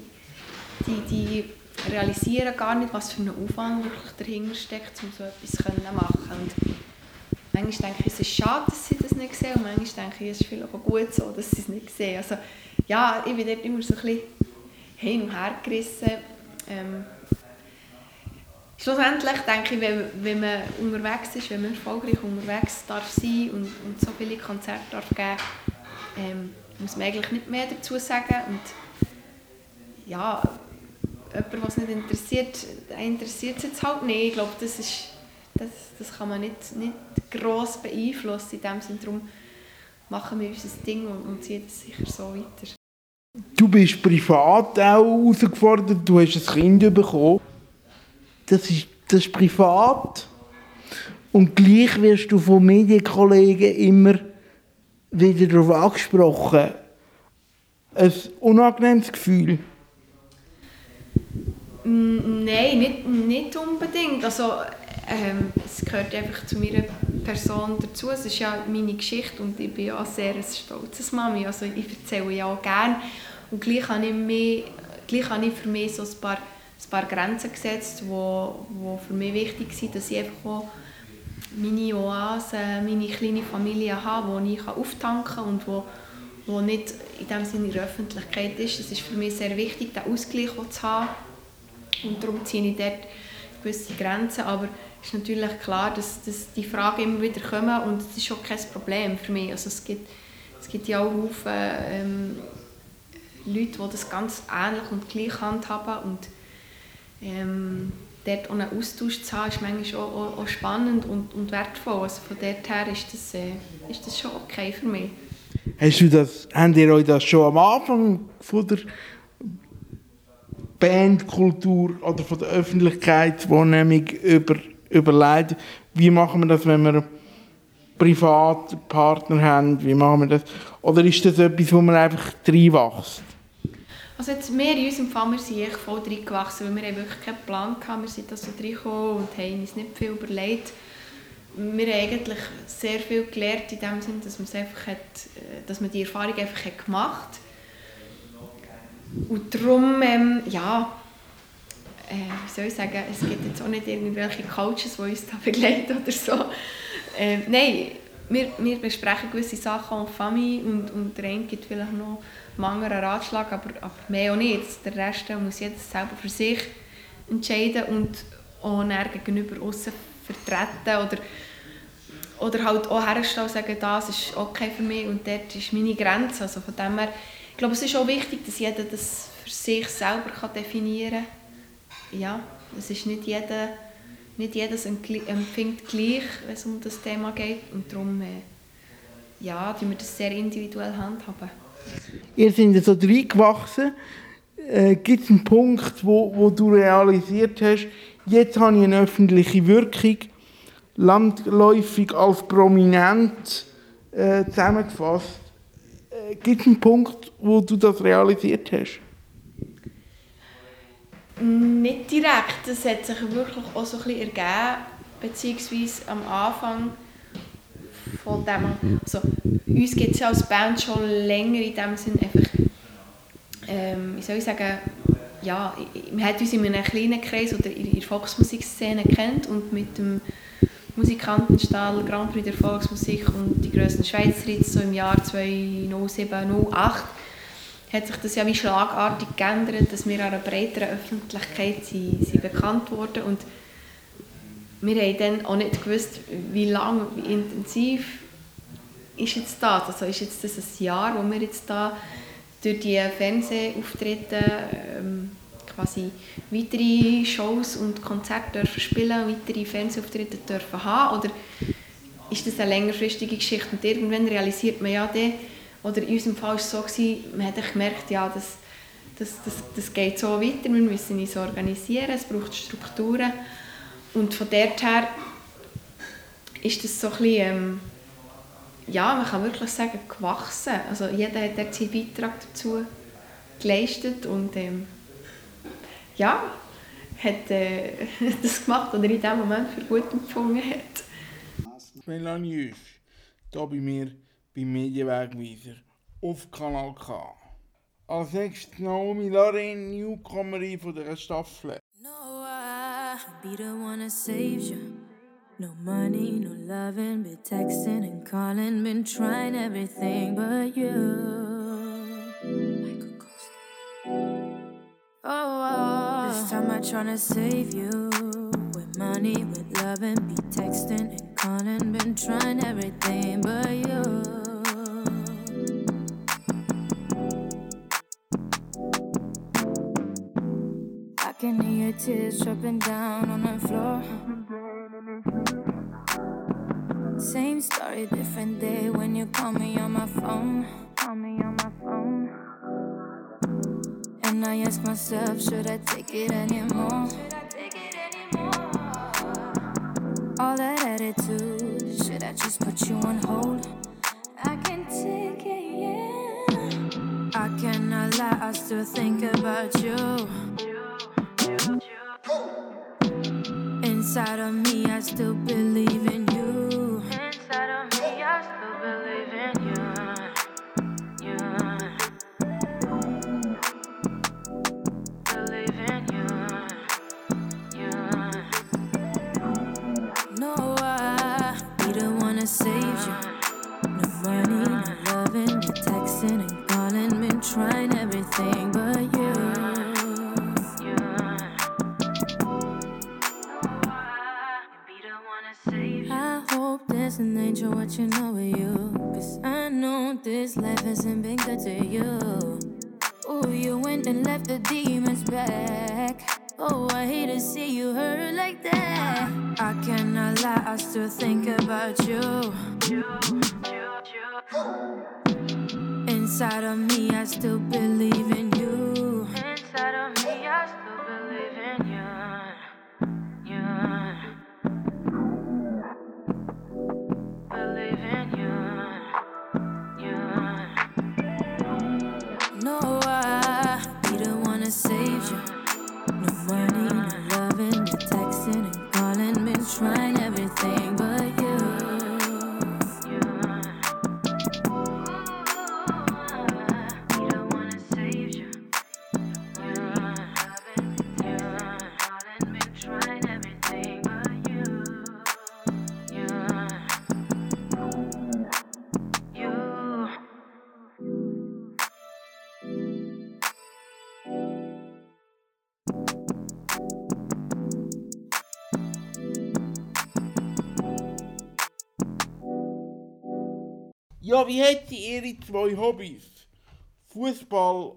die, die realisieren gar nicht, was für ein Aufwand wirklich dahinter steckt, um so etwas zu machen. Und manchmal denke ich, es ist schade, dass sie das nicht sehen und manchmal denke ich, es ist vielleicht auch gut so, dass sie es nicht sehen. Also ja, ich bin dort immer so ein bisschen hin und her gerissen. Ähm, schlussendlich denke ich, wenn, wenn man unterwegs ist, wenn man erfolgreich unterwegs darf sein und, und so viele Konzerte darf geben ähm, muss man eigentlich nicht mehr dazu sagen. Und ja, jemand, was nicht interessiert, interessiert es jetzt halt nicht. Ich glaube, das, ist, das, das kann man nicht, nicht gross beeinflussen. In dem Sinne, darum machen wir unser Ding und, und ziehen es sicher so weiter. Du bist privat auch herausgefordert, du hast ein Kind bekommen. Das ist, das ist privat. Und gleich wirst du von Medienkollegen immer wieder darauf angesprochen. Ein unangenehmes Gefühl. Mm, Nein, nicht, nicht unbedingt. Also, ähm, es gehört einfach zu meiner Person dazu. Es ist ja meine Geschichte und ich bin ja sehr ein stolzes Mami. Also ich erzähle ja auch gerne. Und gleich habe ich, mich, gleich habe ich für mich so ein paar, ein paar Grenzen gesetzt, die wo, wo für mich wichtig sind, dass ich einfach auch meine Oase, meine kleine Familie habe, wo ich auftanken kann und wo, wo nicht in dem Sinne in der Öffentlichkeit ist. Es ist für mich sehr wichtig, den Ausgleich zu haben. Und darum ziehe ich dort gewisse Grenzen. Aber es ist natürlich klar, dass, dass die Fragen immer wieder kommen und das ist auch kein Problem für mich. Also es gibt, es gibt ja auch Haufen ähm, Leute, die das ganz ähnlich und gleich handhaben und ähm, dort einen Austausch zu haben, ist manchmal auch, auch, auch spannend und, und wertvoll. Also von dort her ist das, äh, ist das schon okay für mich. Hast du das, habt ihr euch das schon am Anfang von der Bandkultur oder von der Öffentlichkeitswahrnehmung über, überlegt, wie machen wir das, wenn wir privat Partner haben, wie machen wir das? Oder ist das etwas, wo man einfach reinwächst? Also jetzt wir in unserem Fall, wir sind echt voll reingewachsen, weil wir haben wirklich keinen Plan hatten. Wir sind da so reingekommen und haben uns nicht viel überlegt. Wir haben eigentlich sehr viel gelernt in dem Sinne, dass, hat, dass man die Erfahrung einfach hat gemacht hat. Und darum, ähm, ja, äh, wie soll ich sagen, es gibt jetzt auch nicht irgendwelche Coaches, die uns da begleiten oder so. Äh, nein, wir, wir besprechen gewisse Sachen en Familie und, und der eine gibt vielleicht noch einen anderen Ratschlag, aber, aber mehr auch nicht. Der Rest muss jeder selber für sich entscheiden und auch dann gegenüber außen vertreten oder, oder halt auch herstellen und sagen, das ist okay für mich und dort ist meine Grenze. Also von dem her, ich glaube, es ist auch wichtig, dass jeder das für sich selber kann definieren kann. Ja, es ist nicht jeder, nicht jedes empfindet gleich, wenn es um das Thema geht und darum äh, ja, tun wir das sehr individuell handhaben. Ihr seid so reingewachsen. Äh, Gibt es einen Punkt, wo, wo du realisiert hast, jetzt habe ich eine öffentliche Wirkung, landläufig als prominent äh, zusammengefasst. Äh, Gibt es einen Punkt, wo du das realisiert hast? Nicht direkt, das hat sich wirklich auch so ein bisschen ergeben, beziehungsweise am Anfang von dem, also uns gibt es ja als Band schon länger in dem Sinn einfach, ähm, wie soll ich sagen, ja, man hat uns in einem kleinen Kreis oder in der Volksmusikszene kennt und mit dem Musikantenstall Grand Prix der Volksmusik und die grössten Schweizer Hits so im Jahr 2007, 2008 hat sich das ja wie schlagartig geändert, dass wir an einer breiteren Öffentlichkeit sind, sind bekannt wurden und wir haben dann auch nicht gewusst, wie lang, wie intensiv ist jetzt das. Also ist jetzt das ein Jahr, wo wir jetzt da durch die Fernsehauftritte ähm, quasi weitere Shows und Konzerte dürfen spielen, weitere Fernsehauftritte dürfen haben oder ist das eine längerfristige Geschichte und irgendwann realisiert man ja dann, oder in unserem Fall war es so, gewesen, man hat gemerkt, ja, das, das, das, das geht so weiter, wir müssen uns organisieren, es braucht Strukturen. Und von dort her ist das so ein bisschen, ähm, ja, man kann wirklich sagen, gewachsen. Also jeder hat dort seinen Beitrag dazu geleistet und ähm, ja, hat äh, das gemacht oder in dem Moment für gut empfunden hat. Melanie Üsch, hier bei mir beim Medienwegweiser auf Kanal K. Als nächstes Naomi Lorraine, Newcomerin von dieser Staffel. No, I be the one that saves you. No money, no loving, been texting and calling, been trying everything but you. Oh, oh, this time I tryna save you. With money, with loving, be texting and calling, been trying everything but you. Can hear your tears dropping down on the floor. Same story, different day when you call me on my phone. Call me on my phone. And I ask myself, should I take it anymore? All that attitude, should I just put you on hold? I can take it, yeah. I cannot lie, I still think about you. Inside of me, I still believe in you. There's an angel watching over you. Cause I know this life hasn't been good to you. Oh, you went and left the demons back. Oh, I hate to see you hurt like that. I cannot lie, I still think about you. Inside of me, I still believe in you. Trying Ja, wie hat sie ihre zwei Hobbys? Fußball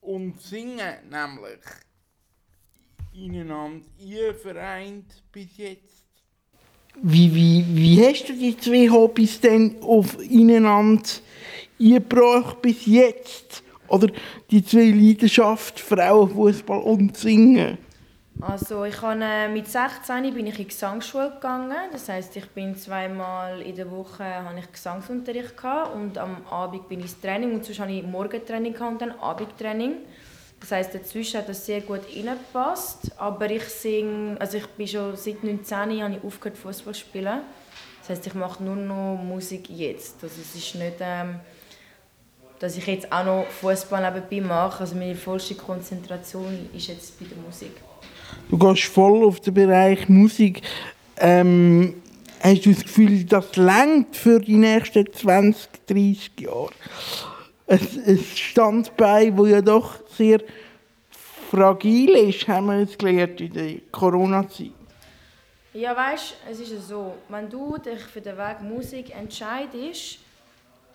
und Singen nämlich ineinander ihr vereint bis jetzt. Wie, wie, wie hast du die zwei Hobbys denn auf ineinander eingebracht bis jetzt? Oder die zwei Leidenschaften, Frauenfußball und Singen? Also ich habe, äh, mit 16 bin ich in die Gesangsschule gegangen. Das heißt, ich bin zweimal in der Woche habe ich Gesangsunterricht gehabt und am Abend bin ich ins Training und sonst habe ich Morgentraining und dann Abendtraining. Das heißt, dazwischen hat das sehr gut reingepasst. Aber ich singe, also ich bin schon seit 19 habe ich aufgehört Fußball zu spielen. Das heißt, ich mache nur noch Musik jetzt. Also es ist nicht, ähm, dass ich jetzt auch noch Fußball nebenbei mache. Also meine vollste Konzentration ist jetzt bei der Musik. Du gehst voll auf den Bereich Musik. Ähm, hast du das Gefühl, das längt für die nächsten 20, 30 Jahre? Ein, ein Standbein, das ja doch sehr fragil ist, haben wir jetzt gelernt in der Corona-Zeit. Ja, weißt, es ist so, wenn du dich für den Weg Musik entscheidest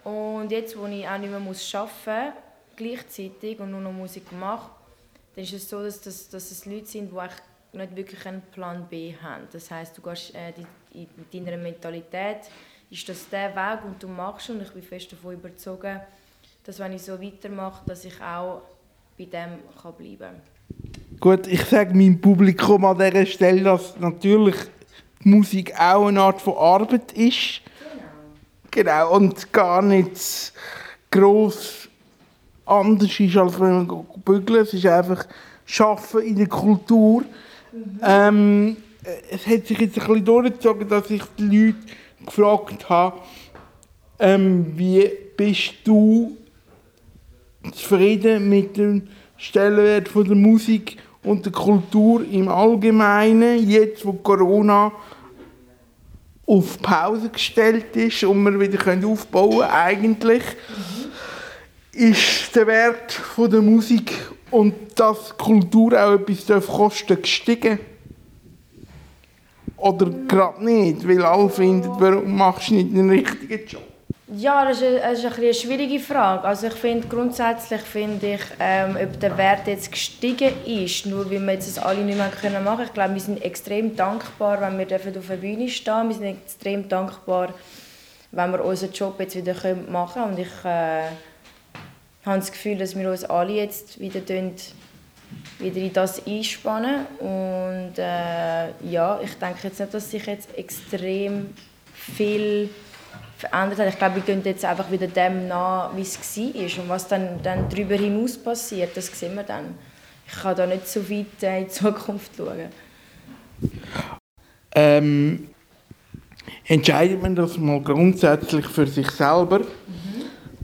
und jetzt, wo ich auch nicht mehr arbeiten muss, gleichzeitig und nur noch Musik mache, dann ist es so, dass, das, dass es Leute sind, die nicht wirklich einen Plan B haben. Das heißt, du gehst äh, die, mit deiner Mentalität, ist das der Weg und du machst und ich bin fest davon überzeugt, dass wenn ich so weitermache, dass ich auch bei dem kann bleiben kann. Gut, ich sage meinem Publikum an dieser Stelle, dass natürlich die Musik auch eine Art von Arbeit ist. Genau. Und gar nicht gross anders ist, als wenn man bügeln. Es ist einfach Schaffen in der Kultur. Ähm, es hat sich jetzt ein bisschen durchgezogen, dass ich die Leute gefragt habe, ähm, wie bist du zufrieden mit dem Stellenwert von der Musik und der Kultur im Allgemeinen, jetzt wo Corona auf Pause gestellt ist und wir wieder aufbauen können, eigentlich, ist der Wert der Musik und dass Kultur auch etwas kosten gestiegen. Oder gerade nicht, weil alle finden, warum machst du nicht den richtigen Job? Ja, das ist, eine, das ist eine schwierige Frage. Also ich finde grundsätzlich finde ich, ähm, ob der Wert jetzt gestiegen ist, nur weil wir jetzt das alle nicht mehr können machen. Ich glaube, wir sind extrem dankbar, wenn wir dürfen auf der Bühne stehen. Wir sind extrem dankbar, wenn wir unseren Job jetzt wieder machen können. Und ich äh, habe das Gefühl, dass wir uns alle jetzt wieder wieder in das einspannen und äh, ja, ich denke jetzt nicht, dass sich jetzt extrem viel verändert hat. Ich glaube, wir gehen jetzt einfach wieder dem nach, wie es war. Und was dann, dann darüber hinaus passiert, das sehen wir dann. Ich kann da nicht so weit in die Zukunft schauen. Ähm, entscheidet man das mal grundsätzlich für sich selber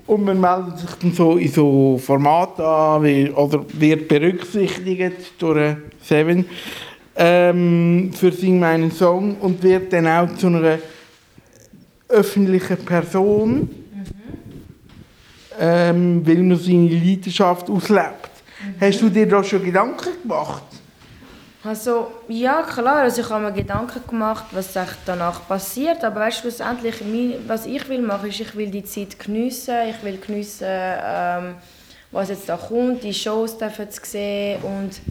und man meldet sich dann so in so Formaten an wie, oder wird berücksichtigt durch Seven ähm, für Sing meinen Song und wird dann auch zu einer öffentliche Person, ähm, weil man seine Leidenschaft auslebt. Hast du dir da schon Gedanken gemacht? Also, ja, klar, also ich habe mir Gedanken gemacht, was danach passiert, aber weißt, schlussendlich, was ich will machen, ist, ich will die Zeit geniessen, ich will geniessen, ähm, was jetzt da kommt, die Shows dürfen zu sehen und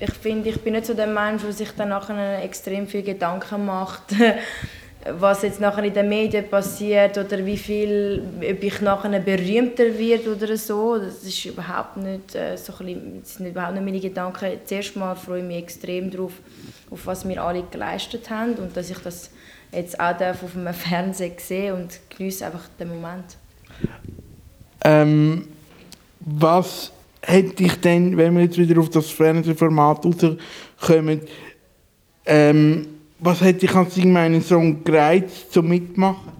ich finde, ich bin nicht so der Mensch, der sich dann nachher extrem viel Gedanken macht, was jetzt nachher in den Medien passiert oder wie viel, ob ich nachher berühmter wird oder so. Das ist überhaupt nicht, äh, so ein bisschen, sind überhaupt nicht meine Gedanken. Zuerst mal freue ich mich extrem darauf, auf was wir alle geleistet haben und dass ich das jetzt auch darf auf dem Fernsehen sehen und genieße einfach den Moment. Ähm, was hätte ich denn, wenn wir jetzt wieder auf das Fernsehformat rauskommen, ähm, was hat dich an meinen Song gereizt zum Mitmachen?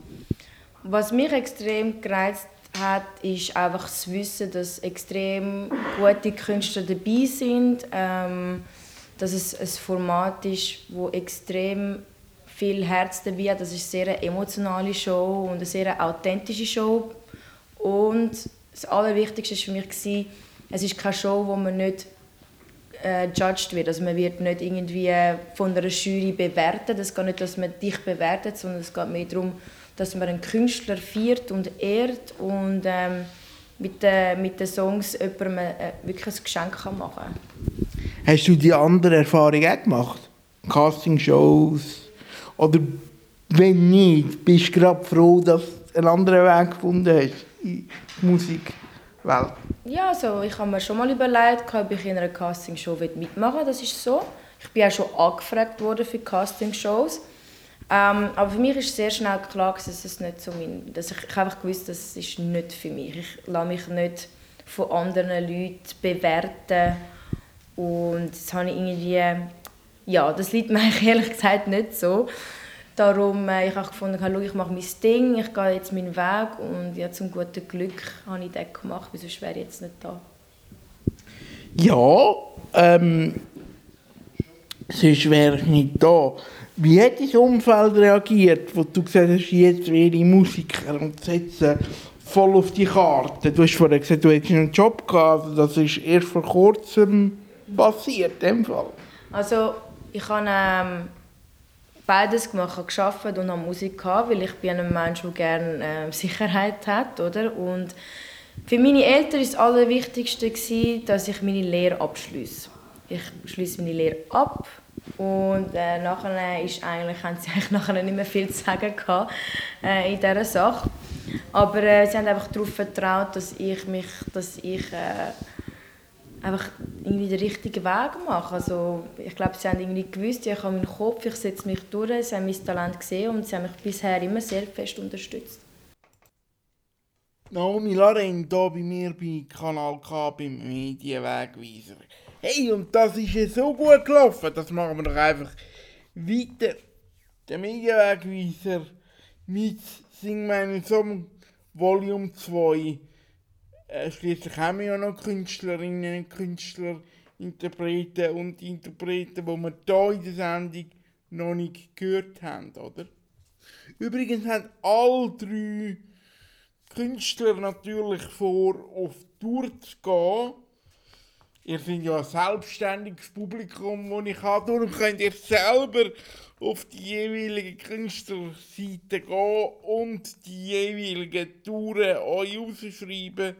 Was mich extrem gereizt hat, ist einfach das Wissen, dass extrem gute Künstler dabei sind, ähm, dass es ein Format ist, wo extrem viel Herz dabei hat. Das ist eine sehr emotionale Show und eine sehr authentische Show. Und das Allerwichtigste war für mich, es ist keine Show, wo man nicht äh, wird. Also man wird nicht irgendwie von einer Jury bewertet. Es geht nicht, dass man dich bewertet, sondern es geht mehr darum, dass man einen Künstler feiert und ehrt und ähm, mit, den, mit den Songs jemandem äh, wirklich ein Geschenk kann machen kann. Hast du die andere Erfahrung auch gemacht? Castingshows? Oder wenn nicht, bist du gerade froh, dass du einen anderen Weg gefunden hast in die Musikwelt? Ja, also ich habe mir schon mal überlegt, ob ich in einer Castingshow mitmachen will. Das ist so. Ich bin auch schon angefragt worden für Castingshows. Ähm, aber für mich ist sehr schnell klar, dass es nicht so mein, dass ich, ich einfach gewusst, das ist nicht für mich. Ich lasse mich nicht von anderen Leuten bewerten und das habe ich irgendwie, ja, das liegt mir ehrlich gesagt nicht so. Darum äh, ich habe gefunden, schau, ich mache mein Ding, ich gehe jetzt meinen Weg und ja, zum guten Glück habe ich das gemacht, weil sonst wäre ich jetzt nicht da. Ja, ähm, sonst wäre ich nicht da. Wie hat dein Umfeld reagiert, wo du gesagt hast, jetzt wäre ich Musiker und setze voll auf die Karte? Du hast vorhin gesagt, du hättest einen Job gehabt, also das ist erst vor kurzem passiert, in dem Fall. Also ich habe ähm, beides gemacht, habe gearbeitet und habe Musik gehabt, weil ich bin ein Mensch, der gerne äh, Sicherheit hat, oder? Und für meine Eltern war das Allerwichtigste, gewesen, dass ich meine Lehre abschließe. Ich schließe meine Lehre ab und äh, nachher ist eigentlich, haben sie eigentlich nachher nicht mehr viel zu sagen gehabt, äh, in dieser Sache. Aber äh, sie haben einfach darauf vertraut, dass ich mich, dass ich äh, einfach irgendwie den richtigen Weg mache. Also, ich glaube, sie haben irgendwie gewusst, ich habe meinen Kopf, ich setze mich durch, sie haben mein Talent gesehen und sie haben mich bisher immer sehr fest unterstützt. Naomi Laren hier bei mir bei Kanal K beim Medienwegweiser. Hey, und das ist ja so gut gelaufen, das machen wir doch einfach weiter. Der Medienwegweiser mit Sing meinen Song Volume 2. Äh, Schließlich haben wir ja noch Künstlerinnen und Künstler, Interpreten und Interpreten, die wir hier in der Sendung noch nicht gehört haben, oder? Übrigens haben alle drei Künstler natürlich vor, auf Tour zu gehen. Ihr seid ja ein selbstständiges Publikum, das ich habe. Darum könnt ihr selber auf die jeweilige Künstlerseite gehen und die jeweiligen Touren euch rausschreiben.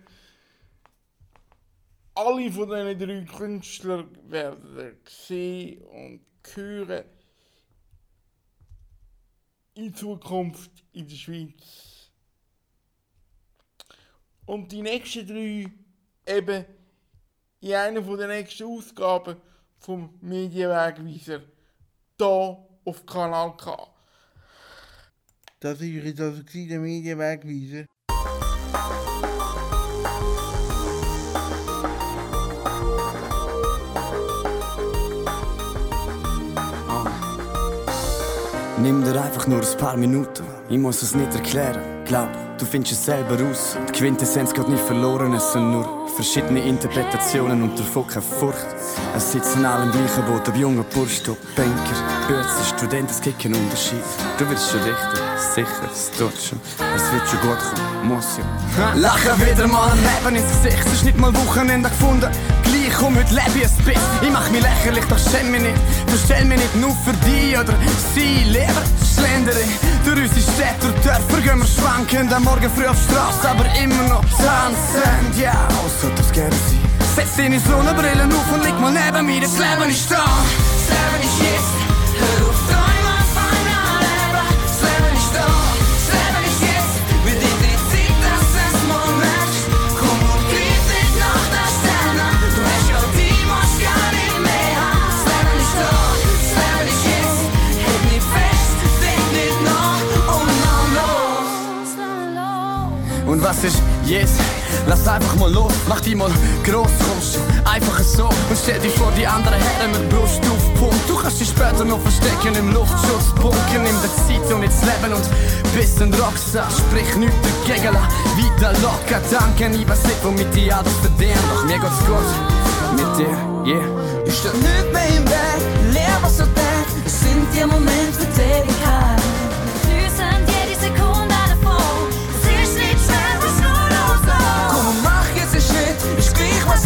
Alle von diesen drei Künstlern werden sehen und hören in Zukunft in der Schweiz. Und die nächsten drei eben in einer der nächsten Ausgaben vom Medienwegweiser hier auf Kanal K. Das war also der Medienwegweiser. Nimm dir einfach nur ein paar Minuten, ich muss es nicht erklären. Glaub, du findest es selber raus. Die Quintessenz geht nicht verloren, es sind nur verschiedene Interpretationen und davon keine Furcht. Es sitzen alle im gleichen Boot, ob junger Bursch, ob Banker, Bürzer, Student, es gibt keinen Unterschied. Du bist schon richtig, sicher, es tut schon. Es wird schon gut kommen, muss ja. Lachen wieder mal ein Leben ins Gesicht, es ist nicht mal Wochenende gefunden. Gleich komm, heute lebe ich ein bisschen. Ich mach mich lächerlich, doch schäm mich nicht. Verstell mich nicht nur für dich oder sie, lieber schlendere. Durch unsere Städte und Dörfer gehen wir schwanken. Am Morgen früh auf die Straße, aber immer noch tanzen. Ja, yeah, so sollte es gerne sein. Setz deine Sonnenbrille auf und leg mal neben mir, das Leben ist da. Das Leben ist jetzt. Was ist jetzt? Lass einfach mal los, mach die mal groß, du einfach so und stell dich vor die anderen Herren mit Brust auf Punkt. Du kannst dich später noch verstecken im Luftschutzbunker, nimm dir Zeit und jetzt leben und bist ein Rockstar. Sprich nichts dagegen, weiter locker danken. Ich weiß nicht, womit die alles verdienen, doch mir geht's gut mit dir, yeah. Ich steh nicht mehr im Weg, leer was du denkst. Sind die Momente für die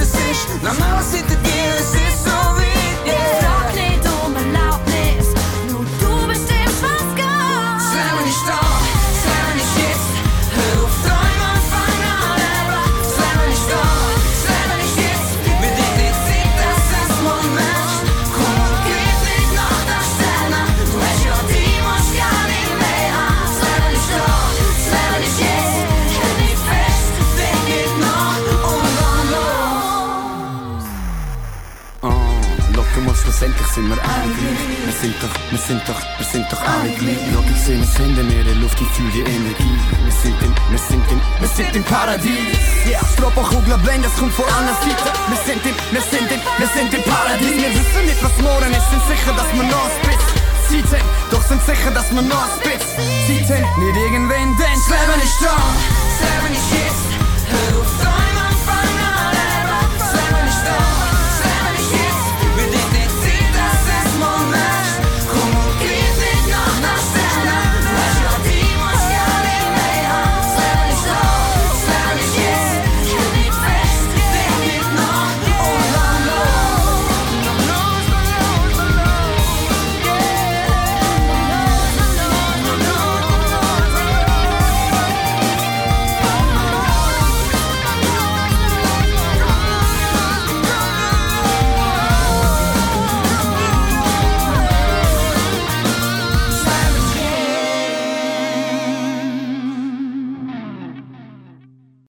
ist gleich was es ist. Na, was hinter sind wir alle gleich. Wir sind doch, wir sind doch, wir sind doch alle gleich. Schau, ich sehe es hinter mir, die Luft, ich fühle die Energie. Wir sind im, wir sind im, wir sind im Paradies. Ja, Stroppenkugler blend, es kommt von einer Seite. Wir sind im, wir sind im, wir sind im Paradies. Wir wissen nicht, was morgen ist, sind sicher, dass wir noch spitz. Zeit haben, doch sind sicher, dass wir noch spitz. Zeit haben, nicht irgendwann, denn das Leben ist da.